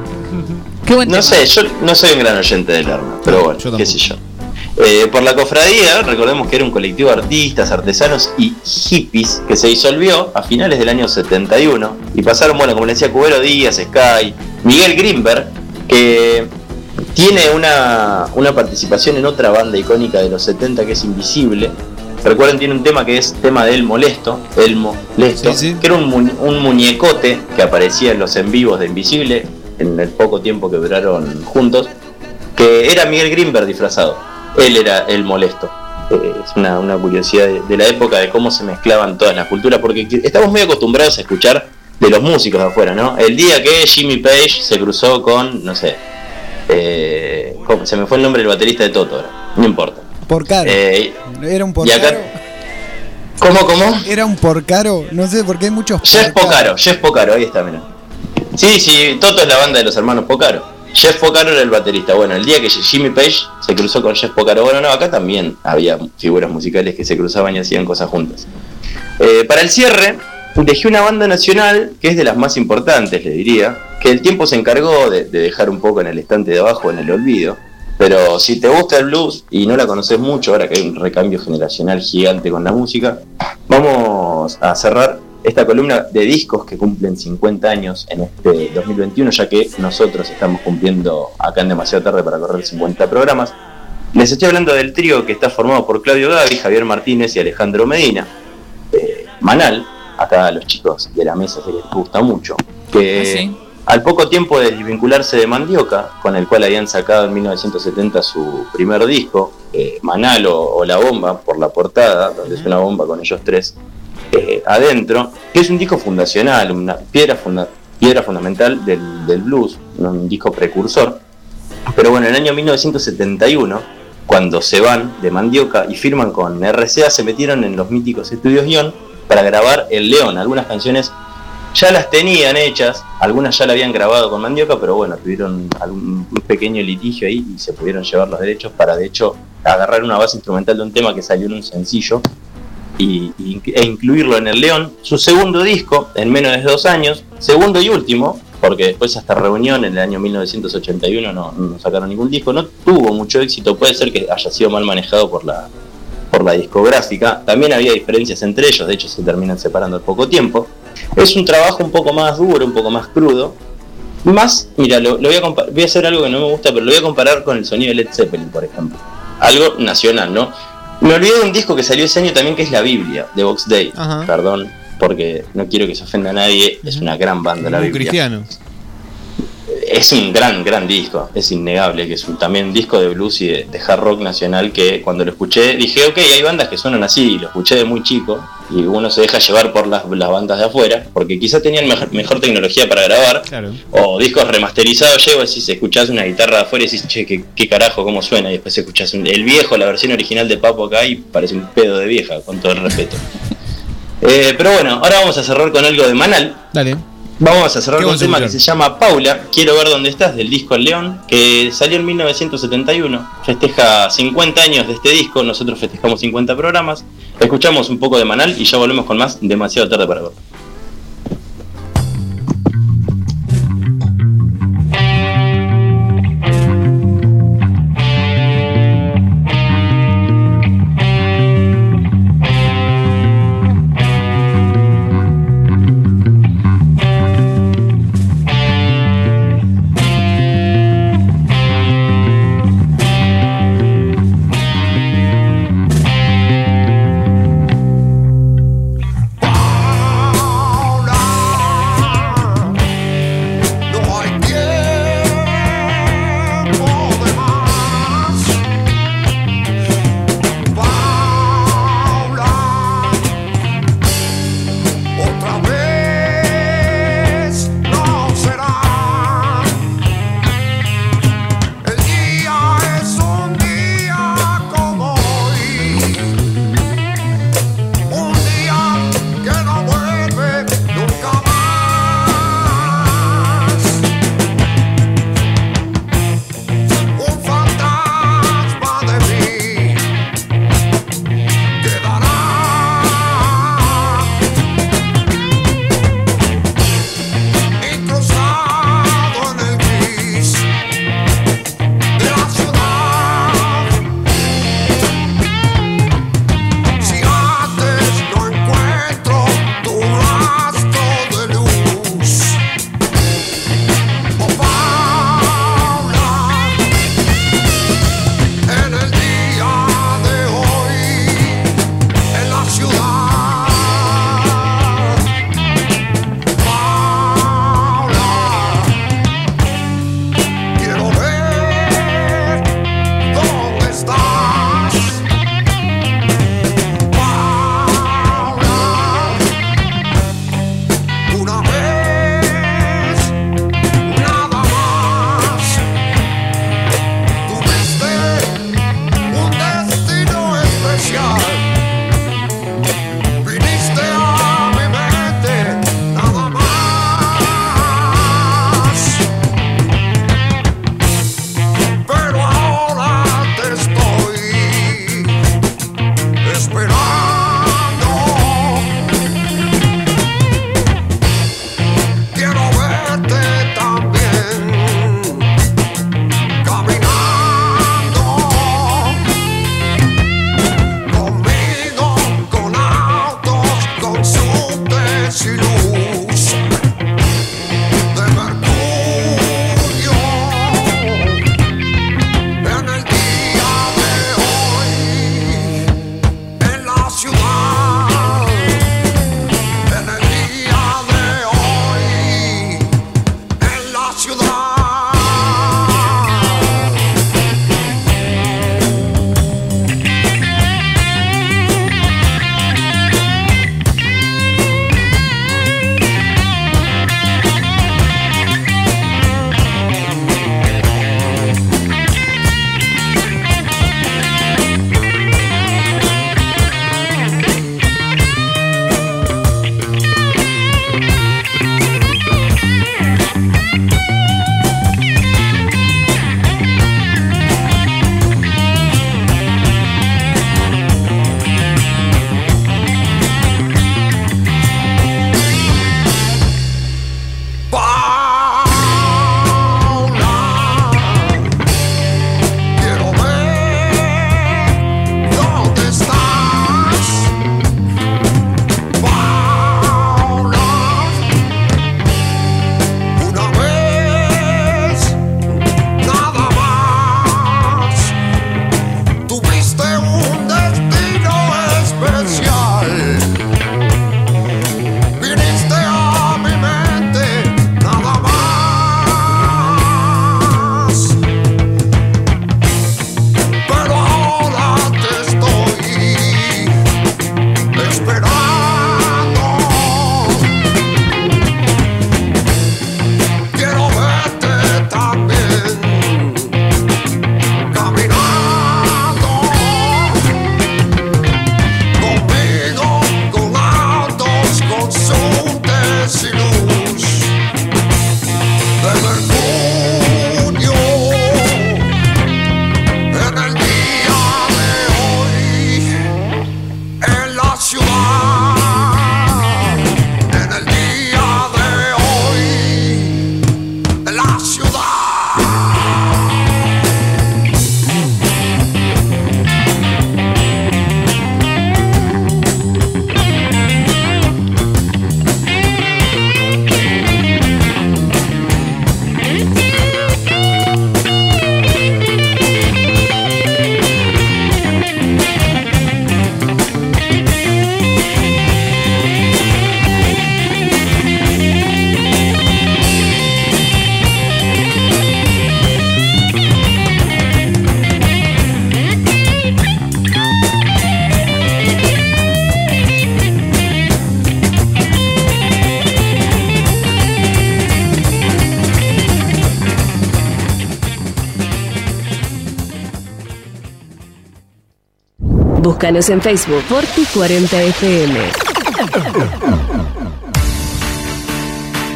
no sé, yo no soy un gran oyente de Lerner, pero bueno, qué sé yo. Eh, por la cofradía, recordemos que era un colectivo de artistas, artesanos y hippies que se disolvió a finales del año 71 y pasaron, bueno, como le decía, Cubero Díaz, Sky, Miguel Grimberg, que tiene una, una participación en otra banda icónica de los 70 que es Invisible. Recuerden, tiene un tema que es tema de El Molesto, El Molesto, que era un, mu- un muñecote que aparecía en los en vivos de Invisible en el poco tiempo que duraron juntos, que era Miguel Grimberg disfrazado. Él era el molesto. Eh, es una, una curiosidad de, de la época de cómo se mezclaban todas las culturas, porque estamos muy acostumbrados a escuchar de los músicos de afuera, ¿no? El día que Jimmy Page se cruzó con, no sé, eh, se me fue el nombre del baterista de Toto ahora, no importa. Porcaro. Eh, Era un y porcaro. acá, ¿Cómo, cómo? Era un porcaro. No sé, porque hay muchos. Jeff. Pocaro, Jeff Pocaro, ahí está, mira. Sí, sí, Toto es la banda de los hermanos Pocaro. Jeff Pocaro era el baterista. Bueno, el día que Jimmy Page se cruzó con Jeff Pocaro, bueno, no, acá también había figuras musicales que se cruzaban y hacían cosas juntas. Eh, para el cierre, dejé una banda nacional que es de las más importantes, le diría, que el tiempo se encargó de, de dejar un poco en el estante de abajo, en el olvido. Pero si te gusta el blues y no la conoces mucho, ahora que hay un recambio generacional gigante con la música, vamos a cerrar esta columna de discos que cumplen 50 años en este 2021, ya que nosotros estamos cumpliendo acá en demasiado tarde para correr 50 programas. Les estoy hablando del trío que está formado por Claudio Gavi, Javier Martínez y Alejandro Medina. Manal, acá a los chicos de la mesa se les gusta mucho, que al poco tiempo de desvincularse de Mandioca, con el cual habían sacado en 1970 su primer disco, eh, Manal o, o La Bomba, por la portada, donde es una bomba con ellos tres eh, adentro, que es un disco fundacional, una piedra, funda- piedra fundamental del, del blues, un disco precursor. Pero bueno, en el año 1971, cuando se van de Mandioca y firman con RCA, se metieron en los míticos estudios Guión para grabar El León. Algunas canciones ya las tenían hechas, algunas ya la habían grabado con Mandioca, pero bueno, tuvieron algún un pequeño litigio ahí y se pudieron llevar los derechos para, de hecho, agarrar una base instrumental de un tema que salió en un sencillo y, e incluirlo en El León. Su segundo disco, en menos de dos años, segundo y último, porque después hasta Reunión en el año 1981 no, no sacaron ningún disco, no tuvo mucho éxito, puede ser que haya sido mal manejado por la, por la discográfica. También había diferencias entre ellos, de hecho se terminan separando al poco tiempo. Es un trabajo un poco más duro, un poco más crudo. Más, mira, lo, lo voy, a voy a hacer algo que no me gusta, pero lo voy a comparar con el sonido de Led Zeppelin, por ejemplo. Algo nacional, ¿no? Me olvidé de un disco que salió ese año también, que es La Biblia, de Box Day. Perdón, porque no quiero que se ofenda a nadie. Es una gran banda, La Biblia cristiano. Es un gran, gran disco, es innegable, que es un- también un disco de blues y de, de hard rock nacional que cuando lo escuché dije, ok, hay bandas que suenan así, y lo escuché de muy chico, y uno se deja llevar por las, las bandas de afuera, porque quizás tenían mejor, mejor tecnología para grabar, o discos remasterizados, llego si escuchás una guitarra de afuera y decís, che, qué, qué carajo, cómo suena, y después escuchás un- el viejo, la versión original de Papo acá, y parece un pedo de vieja, con todo el respeto. Eh, pero bueno, ahora vamos a cerrar con algo de Manal. Dale. Vamos a cerrar ¿Qué con un tema que se llama Paula, Quiero ver dónde estás, del disco El León, que salió en 1971. Festeja 50 años de este disco, nosotros festejamos 50 programas. Escuchamos un poco de Manal y ya volvemos con más demasiado tarde para ver. Búscanos en Facebook Forti 40 FM.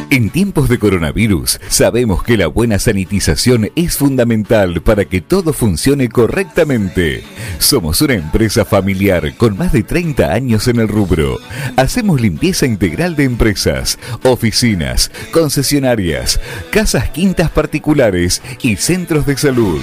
En tiempos de coronavirus, sabemos que la buena sanitización es fundamental para que todo funcione correctamente. Somos una empresa familiar con más de 30 años en el rubro. Hacemos limpieza integral de empresas, oficinas, concesionarias, casas quintas particulares y centros de salud.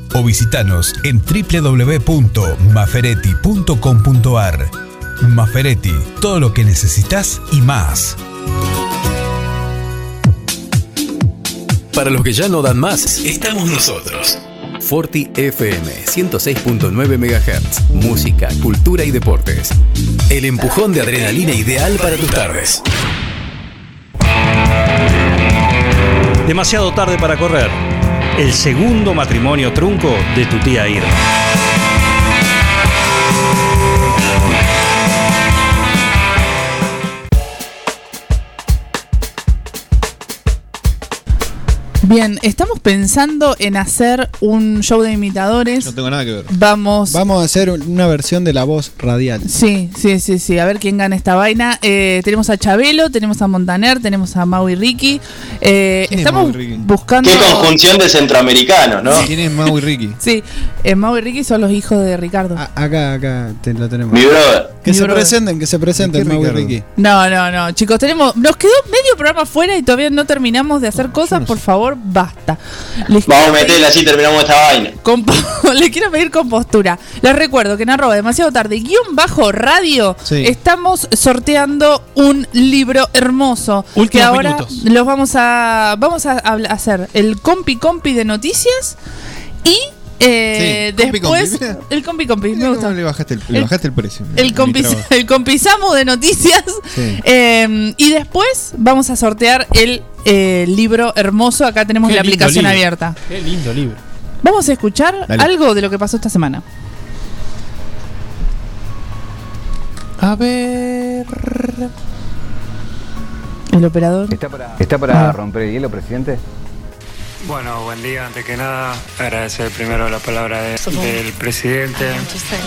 o visitanos en www.maferetti.com.ar. Maferetti, todo lo que necesitas y más. Para los que ya no dan más, estamos nosotros. Forti FM 106.9 MHz. Música, cultura y deportes. El empujón de adrenalina ideal para tus tardes. Demasiado tarde para correr. El segundo matrimonio trunco de tu tía Irma. Bien, estamos pensando en hacer un show de imitadores. No tengo nada que ver. Vamos. Vamos a hacer una versión de la voz radial. Sí, sí, sí, sí. A ver quién gana esta vaina. Eh, tenemos a Chabelo, tenemos a Montaner, tenemos a Mau y Ricky. Eh, ¿Quién es estamos Mau y Ricky? buscando. Qué conjunción de centroamericanos, ¿no? ¿Quién es Mau y Ricky? Sí, eh, Mau y Ricky son los hijos de Ricardo. Acá, acá te lo tenemos. Mi brother. Que Mi se brother. presenten, que se presenten, ¿Qué Mau y? Ricky. No, no, no, chicos, tenemos, nos quedó medio programa fuera y todavía no terminamos de hacer cosas, por favor, basta. Les Vamos a quiero meterla así terminamos esta vaina. le quiero pedir compostura. Les recuerdo que en arroba demasiado tarde, guion bajo radio, Sí. estamos sorteando un libro hermoso. que Últimos ahora minutos. los vamos a vamos a hacer el compi compi de noticias y eh, Sí, después compi, el compi compi, me gusta. le bajaste el, le El- bajaste el precio. El, compi, compisamo de noticias. Sí. Eh, y después vamos a sortear el eh, libro hermoso. Acá tenemos Qué la aplicación libro. abierta. Qué lindo libro. Vamos a escuchar Dale. algo de lo que pasó esta semana. A ver. El operador. ¿Está para, ¿está para Ah. romper el hielo, presidente? Bueno, buen día. Antes que nada, agradecer primero la palabra de- del presidente,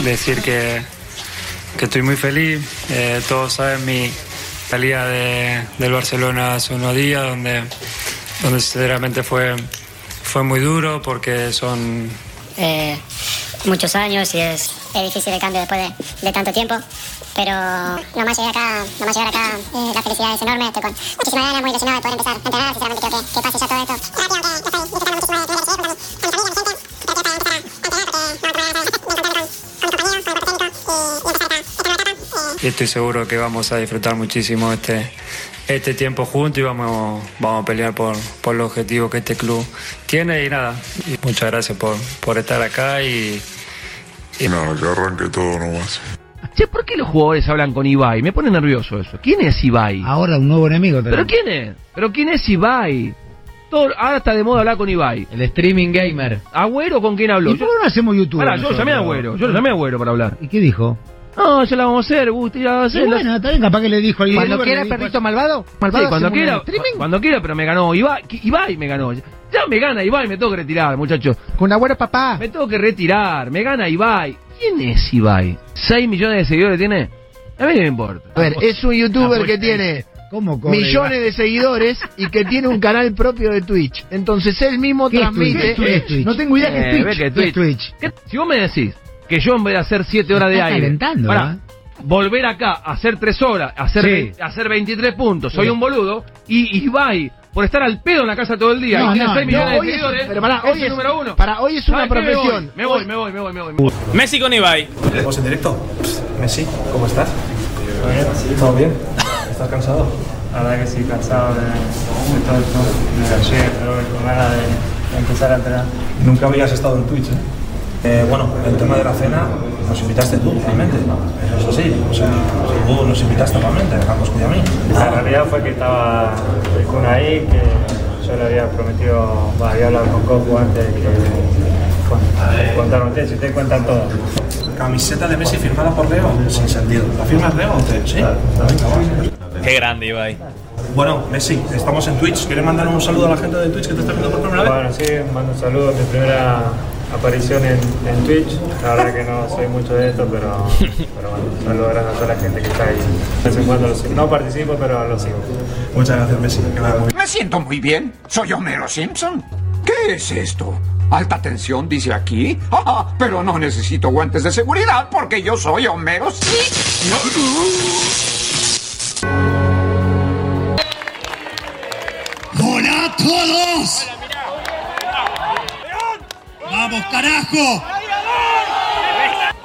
decir que, que estoy muy feliz. Eh, todos saben mi salida de- del Barcelona hace unos días, donde, donde sinceramente fue, fue muy duro porque son eh, muchos años y es, es difícil el cambio después de, de tanto tiempo. Pero nomás llegar acá, nomás llegar acá, eh, la felicidad es enorme. Estoy con muchísimas ganas, muy ilusionado de poder empezar a entrenar. Sinceramente creo que, que pase ya todo esto. Rápido, que estoy disfrutando muchísimo de poder seguir con mi, con mi familia, mi gente. Pero quiero poder empezar a entrenar porque no voy a poder con, con mis compañeros, con el cuerpo técnico y, y empezar esta, esta nueva etapa. Eh, y estoy seguro que vamos a disfrutar muchísimo este, este tiempo juntos y vamos, vamos a pelear por, por los objetivos que este club tiene y nada. Y muchas gracias por, por estar acá y, y nada, que arranque todo nomás. Che, ¿por qué los jugadores hablan con Ibai? Me pone nervioso eso. ¿Quién es Ibai? Ahora un nuevo enemigo ¿Pero quién es? ¿Pero quién es Ibai? Todo, ahora está de moda hablar con Ibai. El streaming gamer. ¿Agüero con quién habló? ¿Y por qué no hacemos YouTube? Pará, yo lo llamé a? Agüero. Yo lo llamé a Agüero para hablar. ¿Y qué dijo? No, ya la vamos a hacer, Gusti, ya la vamos a Y hacer. bueno, está bien, capaz que le dijo al Cuando quiera, perrito malvado. Sí, Malvado cuando quiera, streaming. cuando quiera, pero me ganó Ibai. Ibai me ganó. Ya me gana Ibai, me tengo que retirar, muchachos. Con Agüero papá. Me tengo que retirar, me gana Ibai. ¿Quién es Ibai? ¿6 millones de seguidores tiene? A mí no me importa. A ver, es un youtuber que tiene ¿Cómo cobra millones Ibai? de seguidores y que tiene un canal propio de Twitch. Entonces él mismo ¿Qué es transmite. Twitch? ¿Qué es Twitch? No tengo idea es Eh, Twitch. que ¿Qué es Twitch. ¿Qué- Si vos me decís que yo en vez de hacer 7 horas de Está aire, calentando, pará, ¿eh? volver acá a hacer 3 horas, hacer, Sí. hacer 23 puntos, soy Sí. un boludo, y Ibai, por estar al pedo en la casa todo el día, No, y tiene no, 6 no, millones hoy de es- seguidores, pero pará, es hoy el es- número uno. pará, hoy es una profesión. Me voy, me voy, me voy, me voy. Messi con Ibai. ¿Estamos en directo? Messi, ¿cómo estás? ¿Todo bien? ¿Estás cansado? La verdad que sí, cansado de, de todo esto, de ayer, pero hoy con ganas de, de empezar a entrenar. Nunca habías estado en Twitch, ¿eh? Eh, bueno, el tema de la cena nos invitaste tú, realmente. Eso es así. O sea, tú nos invitaste realmente, dejamos que a mí. La realidad fue que estaba el Kun ahí, que yo le había prometido, bah, había hablado con Coco antes que con- contaron ustedes, si ustedes cuentan todo. Camiseta de Messi firmada por Leo, sin sentido. ¿La firmas Leo o te? Sí. Qué grande, Ibai. Bueno, Messi, estamos en Twitch. ¿Quieres mandar un saludo a la gente de Twitch que te está viendo por primera vez? Bueno, sí, mando un saludo, mi primera aparición en, en Twitch. La verdad que no soy mucho de esto, pero, pero bueno, saludo grande a toda la gente que está ahí. De vez en cuando lo sigo. No participo, pero lo sigo. Muchas gracias, Messi. Me siento muy bien. Soy Homero Simpson. ¿Qué es esto? ¿Alta tensión dice aquí? Ah, pero no necesito guantes de seguridad porque yo soy Homero Simpson. ¡Hola a todos! ¡Vamos, carajo!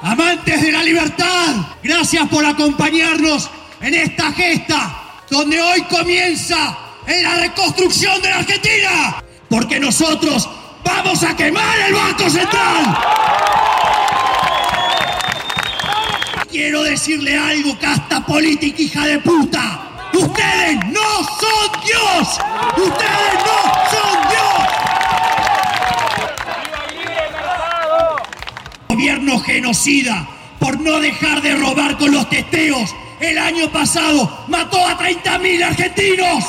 Amantes de la libertad, gracias por acompañarnos en esta gesta donde hoy comienza en la reconstrucción de la Argentina. Porque nosotros vamos a quemar el Banco Central. Quiero decirle algo, casta política, hija de puta. Ustedes no son Dios. Ustedes no son Dios. Gobierno genocida por no dejar de robar con los testeos. El año pasado mató a 30.000 argentinos.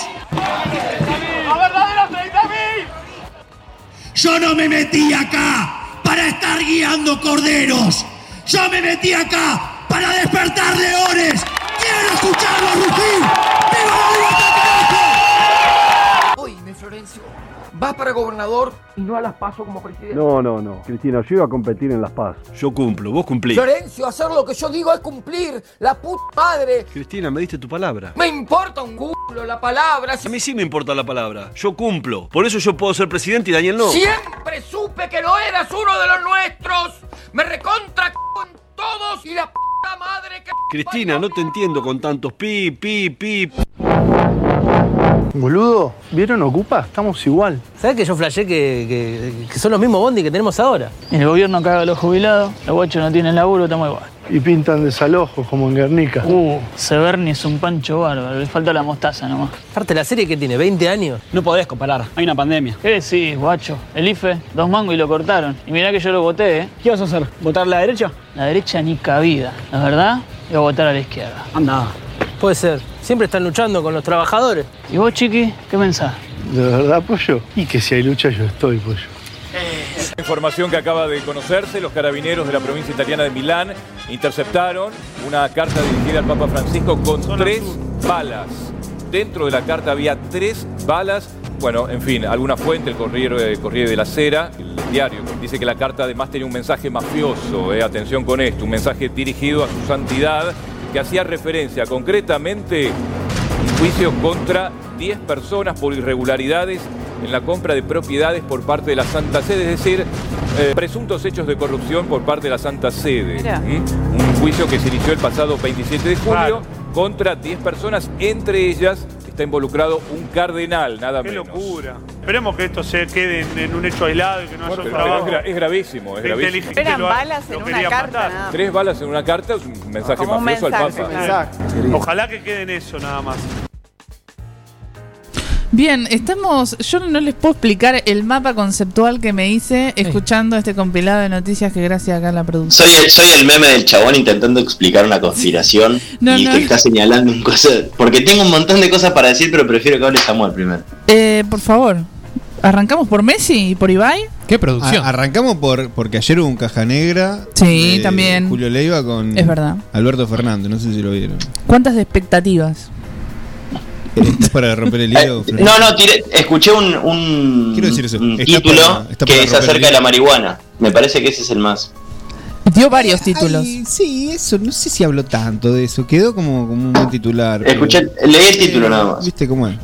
Yo no me metí acá para estar guiando corderos. Yo me metí acá para despertar leones. Quiero escucharlos rugir. ¡Viva la libertad, vas para gobernador y no a las paso como presidente. No, no, no. Cristina, yo iba a competir en Las Paz. Yo cumplo, vos cumplís. Florencio, hacer lo que yo digo es cumplir. La puta madre. Cristina, me diste tu palabra. Me importa un culo la palabra. A mí sí me importa la palabra. Yo cumplo. Por eso yo puedo ser presidente y Daniel no. Siempre supe que lo eras uno de los nuestros. Me recontra con todos y la puta madre que. Cristina, no te entiendo con tantos pi, pi, pi. Boludo, ¿vieron Ocupa? Estamos igual. ¿Sabes que yo flashé que, que- que son los mismos bondi que tenemos ahora? El gobierno caga a los jubilados, los guachos no tienen laburo, estamos igual. Y pintan desalojos como en Guernica. Uh, Severni es un pancho bárbaro, le falta la mostaza nomás. Aparte, la serie que tiene 20 años. No podés comparar, hay una pandemia. ¿Qué decís, guacho? El IFE, dos mangos y lo cortaron. Y mirá que yo lo voté, ¿eh? ¿Qué vas a hacer? ¿Votar la derecha? La derecha ni cabida, la verdad, voy a votar a la izquierda. Anda. Puede ser. Siempre están luchando con los trabajadores. ¿Y vos, chiqui, qué pensás? ¿De verdad, pollo? Y que si hay lucha, yo estoy, pollo. Información que acaba de conocerse, los carabineros de la provincia italiana de Milán interceptaron una carta dirigida al Papa Francisco con tres balas. Dentro de la carta había tres balas. Bueno, en fin, alguna fuente, el Corriere, Corriere de la Sera, el diario, dice que la carta además tenía un mensaje mafioso, eh, atención con esto, un mensaje dirigido a su santidad que hacía referencia concretamente un juicio contra 10 personas por irregularidades en la compra de propiedades por parte de la Santa Sede, es decir, eh, presuntos hechos de corrupción por parte de la Santa Sede. ¿Mm? Un juicio que se inició el pasado 27 de julio contra 10 personas, entre ellas está involucrado un cardenal, nada ¡Qué menos. locura! Esperemos que esto se quede en, en un hecho aislado y que no haya un trabajo. es, gra- es gravísimo, es gravísimo. Eran lo- balas lo en una carta, nada. Tres balas en una carta es un mensaje Como un mafioso mensaje, al Papa. claro. Ojalá que quede en eso nada más. Bien, estamos. Yo no les puedo explicar el mapa conceptual que me hice escuchando este compilado de noticias que gracias acá a la producción. Soy el, soy el meme del chabón intentando explicar una conspiración No, y no. que está señalando un cosa. Porque tengo un montón de cosas para decir, pero prefiero que hable Samuel primero. Eh, por favor, arrancamos por Messi y por Ibai. ¿Qué A- arrancamos por porque ayer hubo un caja negra. Sí, de también. Julio Leiva con Es verdad. Alberto Fernández, no sé si lo vieron. ¿Cuántas de expectativas? ¿Es para romper el hilo? Eh, No, no, tiré- escuché un, un, Quiero decir eso, un está título para- está para que se romper acerca de la marihuana. Me parece que ese es el más. Dio varios títulos. Ay, sí, eso, no sé si habló tanto de eso. Quedó como, como un buen titular. pero- Escuché, leí el título nada más. ¿Viste cómo es?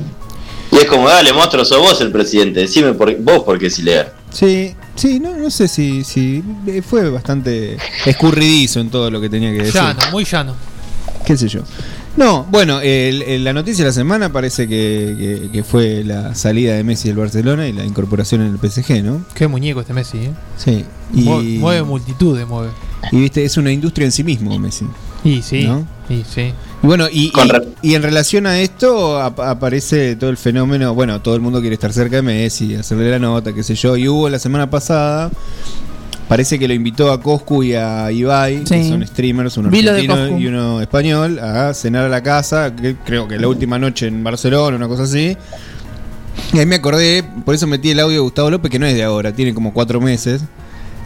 Y es como, dale, monstruo, sos vos el presidente. Decime por, vos por qué si leer. Sí, sí, no, no sé si, si eh, fue bastante escurridizo en todo lo que tenía que decir. Llano, muy llano. qué sé yo. No, bueno, el- el- la noticia de la semana parece que, que- que fue la salida de Messi del Barcelona y la incorporación en el PSG, ¿no? Qué muñeco este Messi, ¿eh? Sí. Mueve, Y, mueve multitudes, mueve. y viste, es una industria en sí mismo, Messi. Y sí, ¿No? y sí. Y bueno, y, y- y en relación a esto ap- aparece todo el fenómeno, bueno, todo el mundo quiere estar cerca de Messi, hacerle la nota, qué sé yo, y hubo la semana pasada, parece que lo invitó a Coscu y a Ibai, que son streamers, uno Vi lo de argentino y uno español, a cenar a la casa, que creo que la última noche en Barcelona, una cosa así. Y ahí me acordé, por eso metí el audio de Gustavo López, que no es de ahora, tiene como cuatro meses.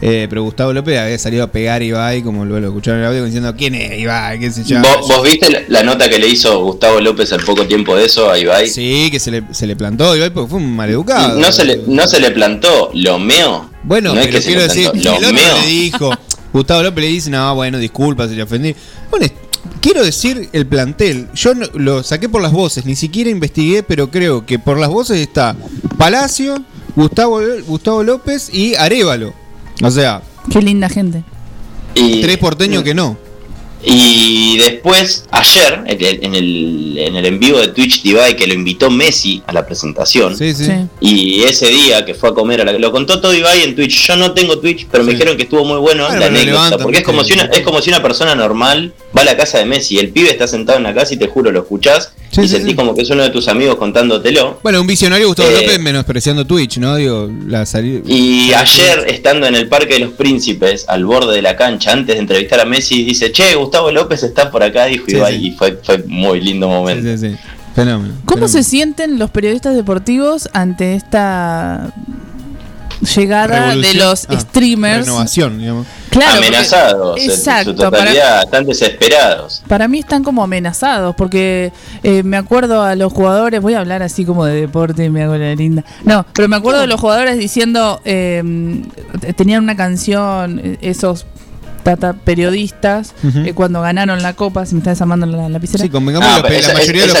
Eh, pero Gustavo López había salido a pegar a Ibai, como lo, lo escucharon en el audio, diciendo, ¿quién es Ibai? ¿Qué se llama? ¿Vos, vos viste la, la nota que le hizo Gustavo López al poco tiempo de eso a Ibai? Sí, que se le, se le plantó a Ibai porque fue un maleducado. No se, le, no se le plantó, lo meó. Bueno, no es que quiero decir, el lo otro le dijo, Gustavo López le dice, no, bueno, disculpa si le ofendí. Bueno, quiero decir el plantel, yo no- lo saqué por las voces, ni siquiera investigué, pero creo que por las voces está Palacio, Gustavo, Gustavo López y Arevalo. O sea, Qué linda gente. Y- tres porteños que no. Y después, ayer, en el, en el, en el en vivo de Twitch TV, que lo invitó Messi a la presentación. Sí, sí. Sí. Y ese día que fue a comer a la lo contó todo Ibai en Twitch. Yo no tengo Twitch, pero me dijeron que estuvo muy bueno la anécdota. levanta Porque es como, si una, es como si una persona normal va a la casa de Messi. El pibe está sentado en la casa y te juro, lo escuchás Sí, y sí, sentís sí. como que es uno de tus amigos contándotelo. Bueno, un visionario Gustavo Eh, López menospreciando Twitch, ¿no? Digo, la salida. Y ayer, estando en el Parque de los Príncipes, al borde de la cancha, antes de entrevistar a Messi, dice, che, Gustavo López está por acá, dijo Sí, Ibai, sí. y fue, fue muy lindo momento. Sí, sí, sí. Fenómeno. ¿Cómo fenómeno. se sienten los periodistas deportivos ante esta llegada de los Ah, streamers? Renovación, digamos. Claro, porque- Amenazados, en Exacto, su totalidad, están desesperados. Para mí están como amenazados, porque eh, me acuerdo a los jugadores, voy a hablar así como de deporte y me hago la linda. No, pero me acuerdo de los jugadores diciendo, eh, tenían una canción, eh, esos tata periodistas, eh, cuando ganaron la copa, si me está desarmando la lapicera. Sí, convengamos Ah, que la mayoría de los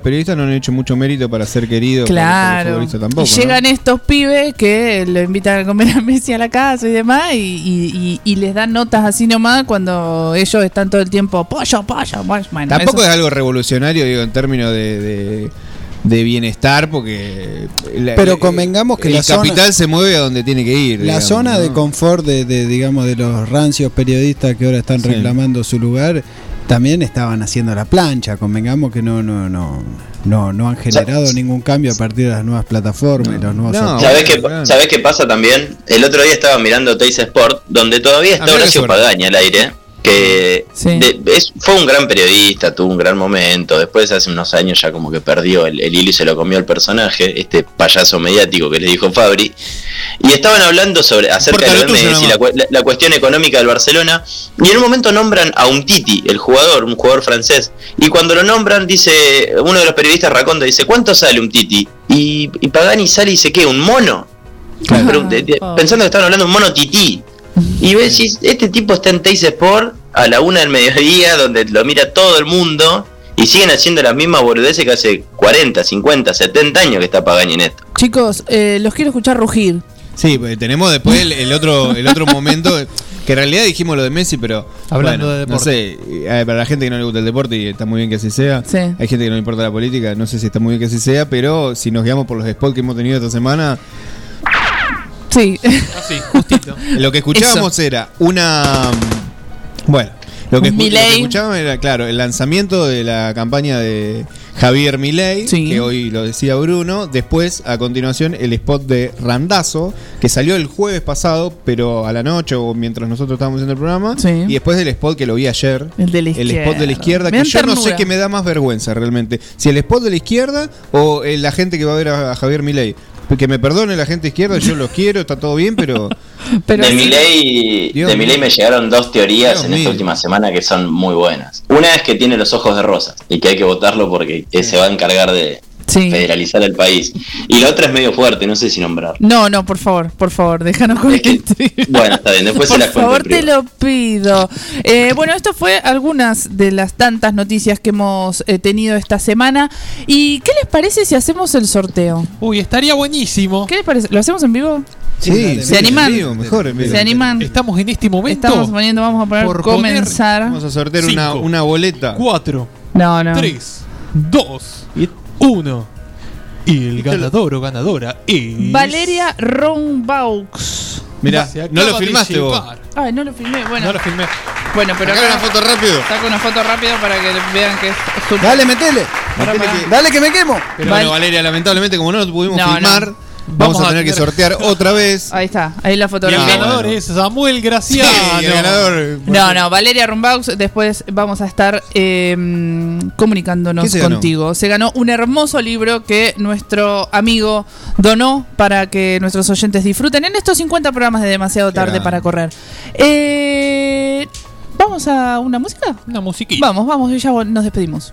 periodistas. no han hecho mucho mérito para ser queridos por- por los Claro. tampoco. y ¿no? llegan estos pibes que lo invitan a comer a Messi a la casa y demás, y, y- y- y les dan notas así nomás cuando ellos están todo el tiempo, pollo, pollo, pollo. Bueno, Tampoco eso- es algo revolucionario, digo, en términos de, de, de bienestar, porque. la- Pero convengamos que el la zona- capital se mueve a donde tiene que ir. La digamos, zona ¿no? de confort de, de, digamos, de los rancios periodistas que ahora están Sí. reclamando su lugar, también estaban haciendo la plancha. Convengamos que no, no, no, no, no han generado ningún cambio a partir de las nuevas plataformas y los nuevos software. ¿Sabés qué, ¿Sabés qué pasa también? El otro día estaba mirando Teis Sport, donde todavía Ah, está qué Horacio. Pagaña al aire, que de- es- fue un gran periodista, tuvo un gran momento. Después, hace unos años, ya como que perdió el, el hilo y se lo comió el personaje, este payaso mediático que le dijo Fabri. Y estaban hablando sobre acerca de Messi, la, la- la cuestión económica del Barcelona. Y en un momento nombran a un Titi, el jugador, un jugador francés. Y cuando lo nombran, dice uno de los periodistas Raconda, dice, ¿cuánto sale un Titi? Y, y Pagani sale y dice, ¿qué? ¿Un mono? Pero, de- de- pensando que estaban hablando de un mono tití. Y vos decís, este tipo está en Teis Sport a la una del mediodía, donde lo mira todo el mundo, y siguen haciendo las mismas boludeces que hace 40, 50, 70 años que está Pagani en esto. Chicos, eh, los quiero escuchar rugir. Sí, pues, tenemos después el, el otro el otro momento que en realidad dijimos lo de Messi, pero Hablando bueno, de no sé, eh, para la gente que no le gusta el deporte y está muy bien que así sea, Sí. hay gente que no le importa la política, no sé si está muy bien que así sea, pero si nos guiamos por los spots que hemos tenido esta semana, Sí. Así, justito. lo que escuchábamos era una bueno, lo que, Un escu- lo que Milei. escuchábamos era claro, el lanzamiento de la campaña de Javier Milei, que hoy lo decía Bruno, después a continuación el spot de Randazo, que salió el jueves pasado, pero a la noche o mientras nosotros estábamos haciendo el programa, y después del spot que lo vi ayer, El de la el spot de la izquierda, Me que yo no sé qué me da más vergüenza realmente, si el spot de la izquierda o eh, la gente que va a ver a, a Javier Milei. Que me perdone la gente izquierda, yo los quiero, está todo bien, pero... de Milei, Dios de Milei mío. me llegaron dos teorías Dios en esta mío. última semana que son muy buenas. Una es que tiene los ojos de rosa y que hay que votarlo porque se va a encargar de federalizar el país. Y la otra es medio fuerte, no sé si nombrar. No, no, por favor, por favor, déjanos con el Bueno, está bien, después se Por las cuento. favor, en te lo pido. Eh, bueno, esto fue algunas de las tantas noticias que hemos eh, tenido esta semana. ¿Y qué les parece si hacemos el sorteo? Uy, estaría buenísimo. ¿Qué les parece? ¿Lo hacemos en vivo? Sí, ¿Se animan? vivo, mejor en vivo. ¿Se animan? Estamos en este momento. Estamos poniendo, vamos a poner por poner- comenzar. Vamos a sortear una, Cinco. una boleta. Cuatro, No, no. tres, dos, uno. Y el ganador o ganadora es. Valeria Rombaux. Mirá, no lo filmaste vos. Ay, no lo filmé. Bueno, No lo filmé. bueno pero Sacale acá una foto rápido. Saco una foto rápido para que vean que es Dale, metele. Para, para. Dale que me quemo. Pero Val- bueno, Valeria, lamentablemente, como no lo pudimos No, filmar, no. Vamos, Vamos a a tener que sortear otra vez. Ahí está, ahí la Y el fotografía. ganador es Samuel Graciano. Sí, el ganador. No, no, Valeria Rumbaux, después vamos a estar eh, comunicándonos contigo. Se ganó un hermoso libro que nuestro amigo donó para que nuestros oyentes disfruten en estos 50 programas de demasiado tarde para correr. Eh, ¿Vamos a una música? Una musiquita. Vamos, vamos, y ya nos despedimos.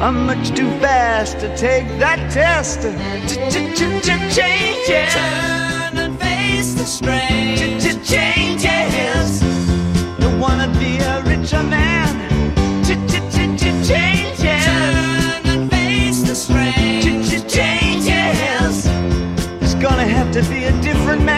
I'm much too fast to take that test. Changes. Turn and face the strange. Changes. Don't wanna be a richer man. Changes. Turn and face the strange. Changes. It's gonna have to be a different man.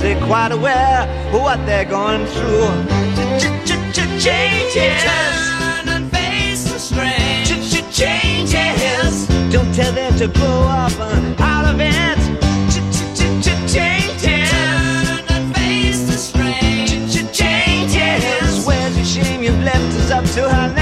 They're quite aware of what they're going through. Changes. Turn and face the strange. Changes. Don't tell them to grow up uh, out of it. Changes. Turn and face the. Changes. Where's shame you've left up to her?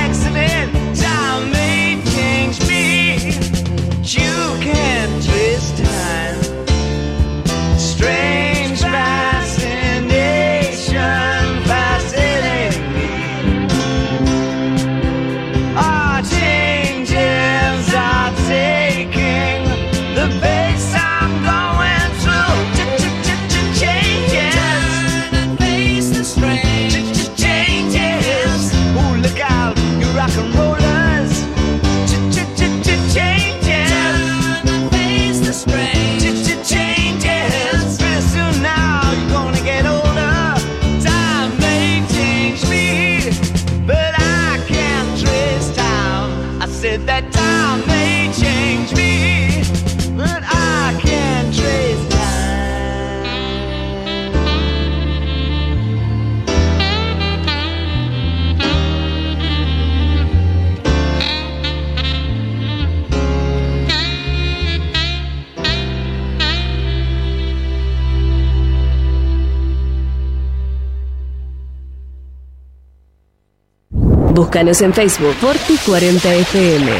Búscanos en Facebook Forti40FM.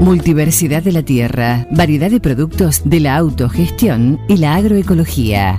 Multiversidad de la tierra, variedad de productos de la autogestión y la agroecología.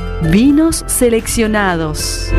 vinos seleccionados.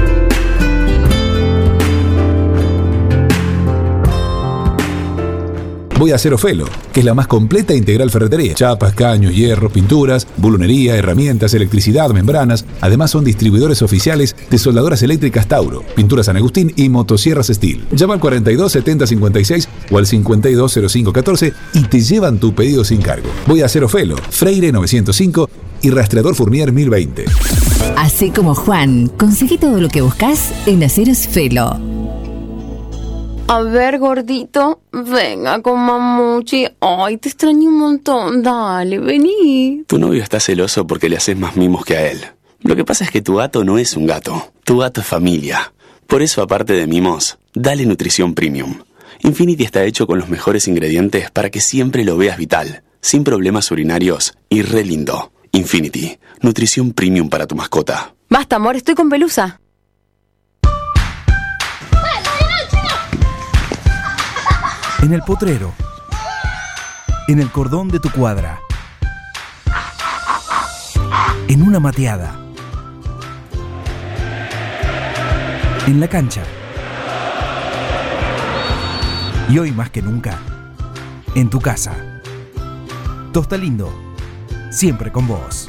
Voy a hacer Ofelo, que es la más completa e integral ferretería. Chapas, caños, hierro, pinturas, bulunería, herramientas, electricidad, membranas. Además son distribuidores oficiales de soldadoras eléctricas Tauro, pinturas San Agustín y motosierras Steel. Llama al 42 70 56 o al 52 05 14 y te llevan tu pedido sin cargo. Voy a hacer Ofelo, Freire 905 y Rastreador Fournier 1020. Así como Juan, conseguí todo lo que buscas en Aceros Felo. A ver, gordito, venga con mamuchi. Ay, te extraño un montón. Dale, vení. Tu novio está celoso porque le haces más mimos que a él. Lo que pasa es que tu gato no es un gato. Tu gato es familia. Por eso, aparte de mimos, dale nutrición premium. Infinity está hecho con los mejores ingredientes para que siempre lo veas vital, sin problemas urinarios y re lindo. Infinity, nutrición premium para tu mascota. Basta, amor, estoy con pelusa. En el potrero. En el cordón de tu cuadra. En una mateada. En la cancha. Y hoy más que nunca, en tu casa. Tosta Lindo, siempre con vos.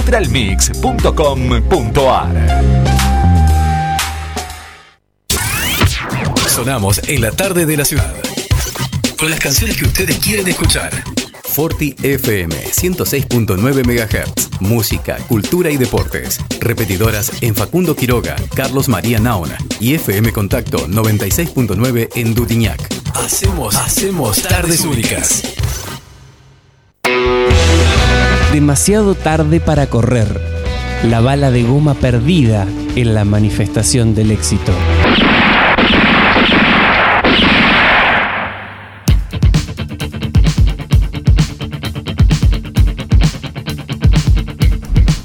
www.nutralmix.com.ar Sonamos en la tarde de la ciudad. Con las canciones que ustedes quieren escuchar. Forti FM 106.9 MHz. Música, cultura y deportes. Repetidoras en Facundo Quiroga, Carlos María Naona y FM Contacto 96.9 en Dutiñac. Hacemos, hacemos tardes únicas. Demasiado tarde para correr. La bala de goma perdida en la manifestación del éxito.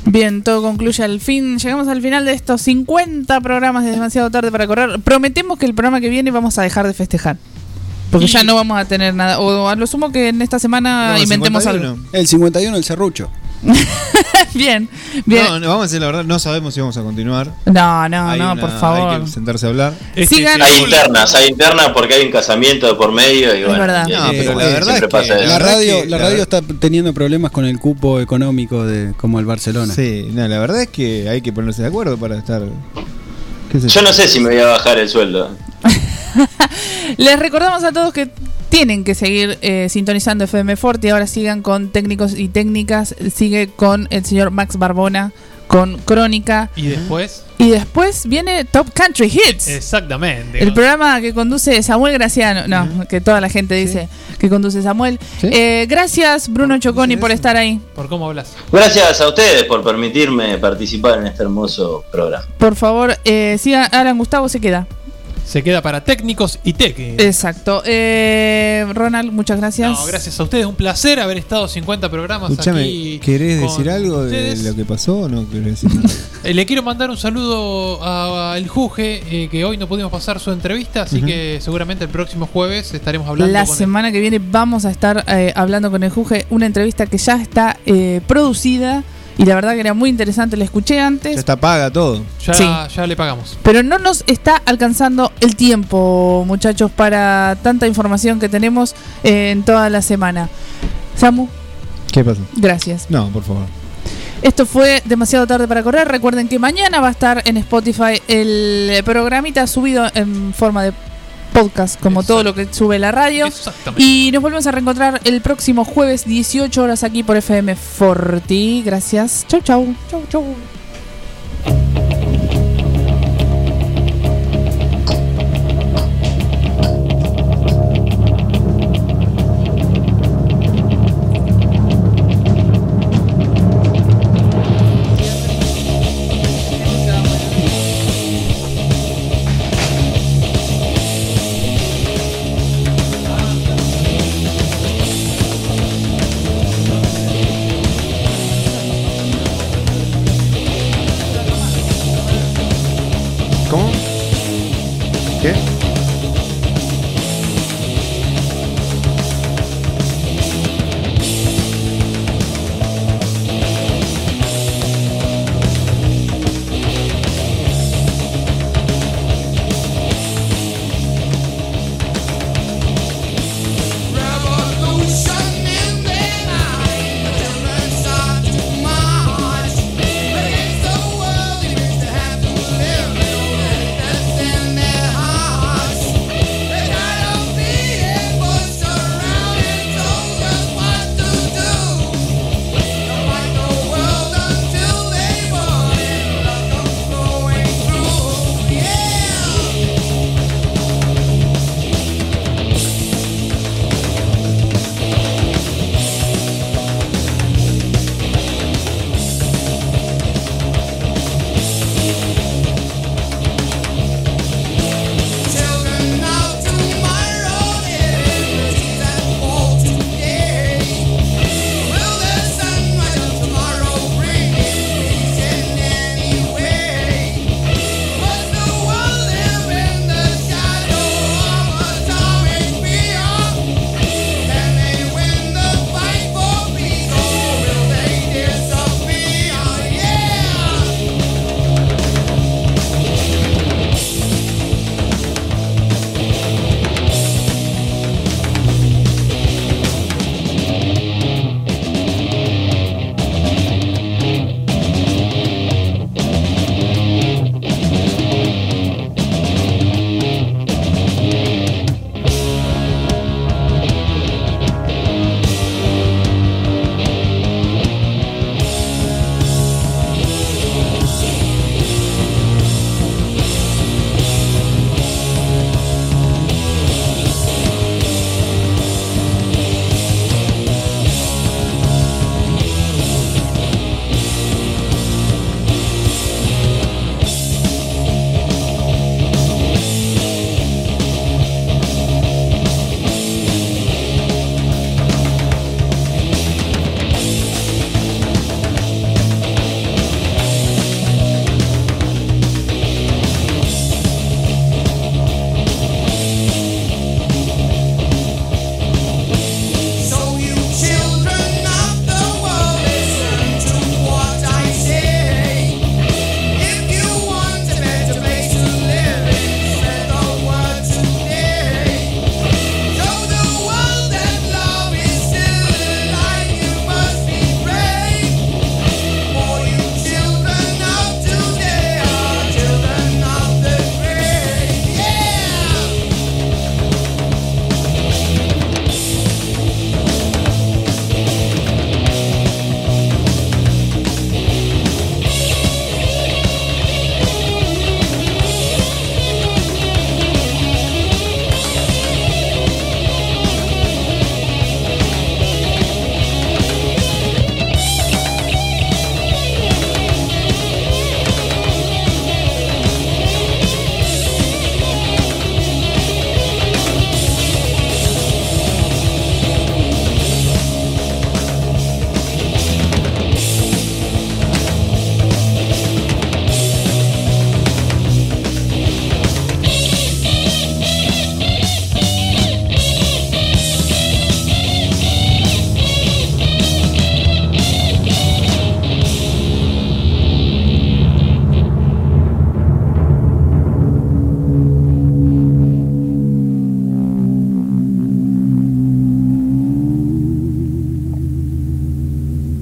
Bien, todo concluye al fin. Llegamos al final de estos 50 programas de demasiado tarde para correr. Prometemos que el programa que viene vamos a dejar de festejar. Porque ya no vamos a tener nada. O a lo sumo que en esta semana No, inventemos 51. algo. El 51, el serrucho. bien, bien. No, no, vamos a decir la verdad, no sabemos si vamos a continuar. No, no, Hay no, una- por favor. Hay que sentarse a hablar. Sigan- Hay internas, hay internas porque hay un casamiento de por medio y bueno. verdad. y- No, y- pero la verdad es que pasa eso. la radio, que- la la radio está teniendo problemas con el cupo económico de como el Barcelona. Sí, no, la verdad es que hay que ponerse de acuerdo para estar. Yo no sé si me voy a bajar el sueldo. Les recordamos a todos que tienen que seguir eh, sintonizando FM Forte y ahora sigan con técnicos y técnicas. Sigue con el señor Max Barbona, con Crónica. Y después. Y después viene Top Country Hits. Exactamente. El programa que conduce Samuel Graciano, no, que toda la gente dice que conduce Samuel. Eh, gracias Bruno Choconi por estar ahí. ¿Por cómo hablas? Gracias a ustedes por permitirme participar en este hermoso programa. Por favor, eh, siga Alan Gustavo, se queda. Se queda para técnicos y tech. Exacto. Eh, Ronald, muchas gracias. No, gracias a ustedes, un placer haber estado 50 programas Escúchame, aquí. ¿querés decir algo de lo que pasó o no querés decir nada? Eh, Le quiero mandar un saludo a- al Juge, eh, que hoy no pudimos pasar su entrevista, así que seguramente el próximo jueves estaremos hablando La con él. semana que viene vamos a estar eh, hablando con el Juge, una entrevista que ya está eh, producida y la verdad que era muy interesante, la escuché antes. Ya está paga todo. Ya, Sí. ya le pagamos. Pero no nos está alcanzando el tiempo, muchachos, para tanta información que tenemos eh, en toda la semana. Samu, ¿Qué pasó? gracias. No, por favor. Esto fue demasiado tarde para correr. Recuerden que mañana va a estar en Spotify el programita subido en forma de podcast, como todo lo que sube la radio. Y nos volvemos a reencontrar el próximo jueves, 18 horas aquí por FM Forti. Gracias. Chau, chau. Chau, chau.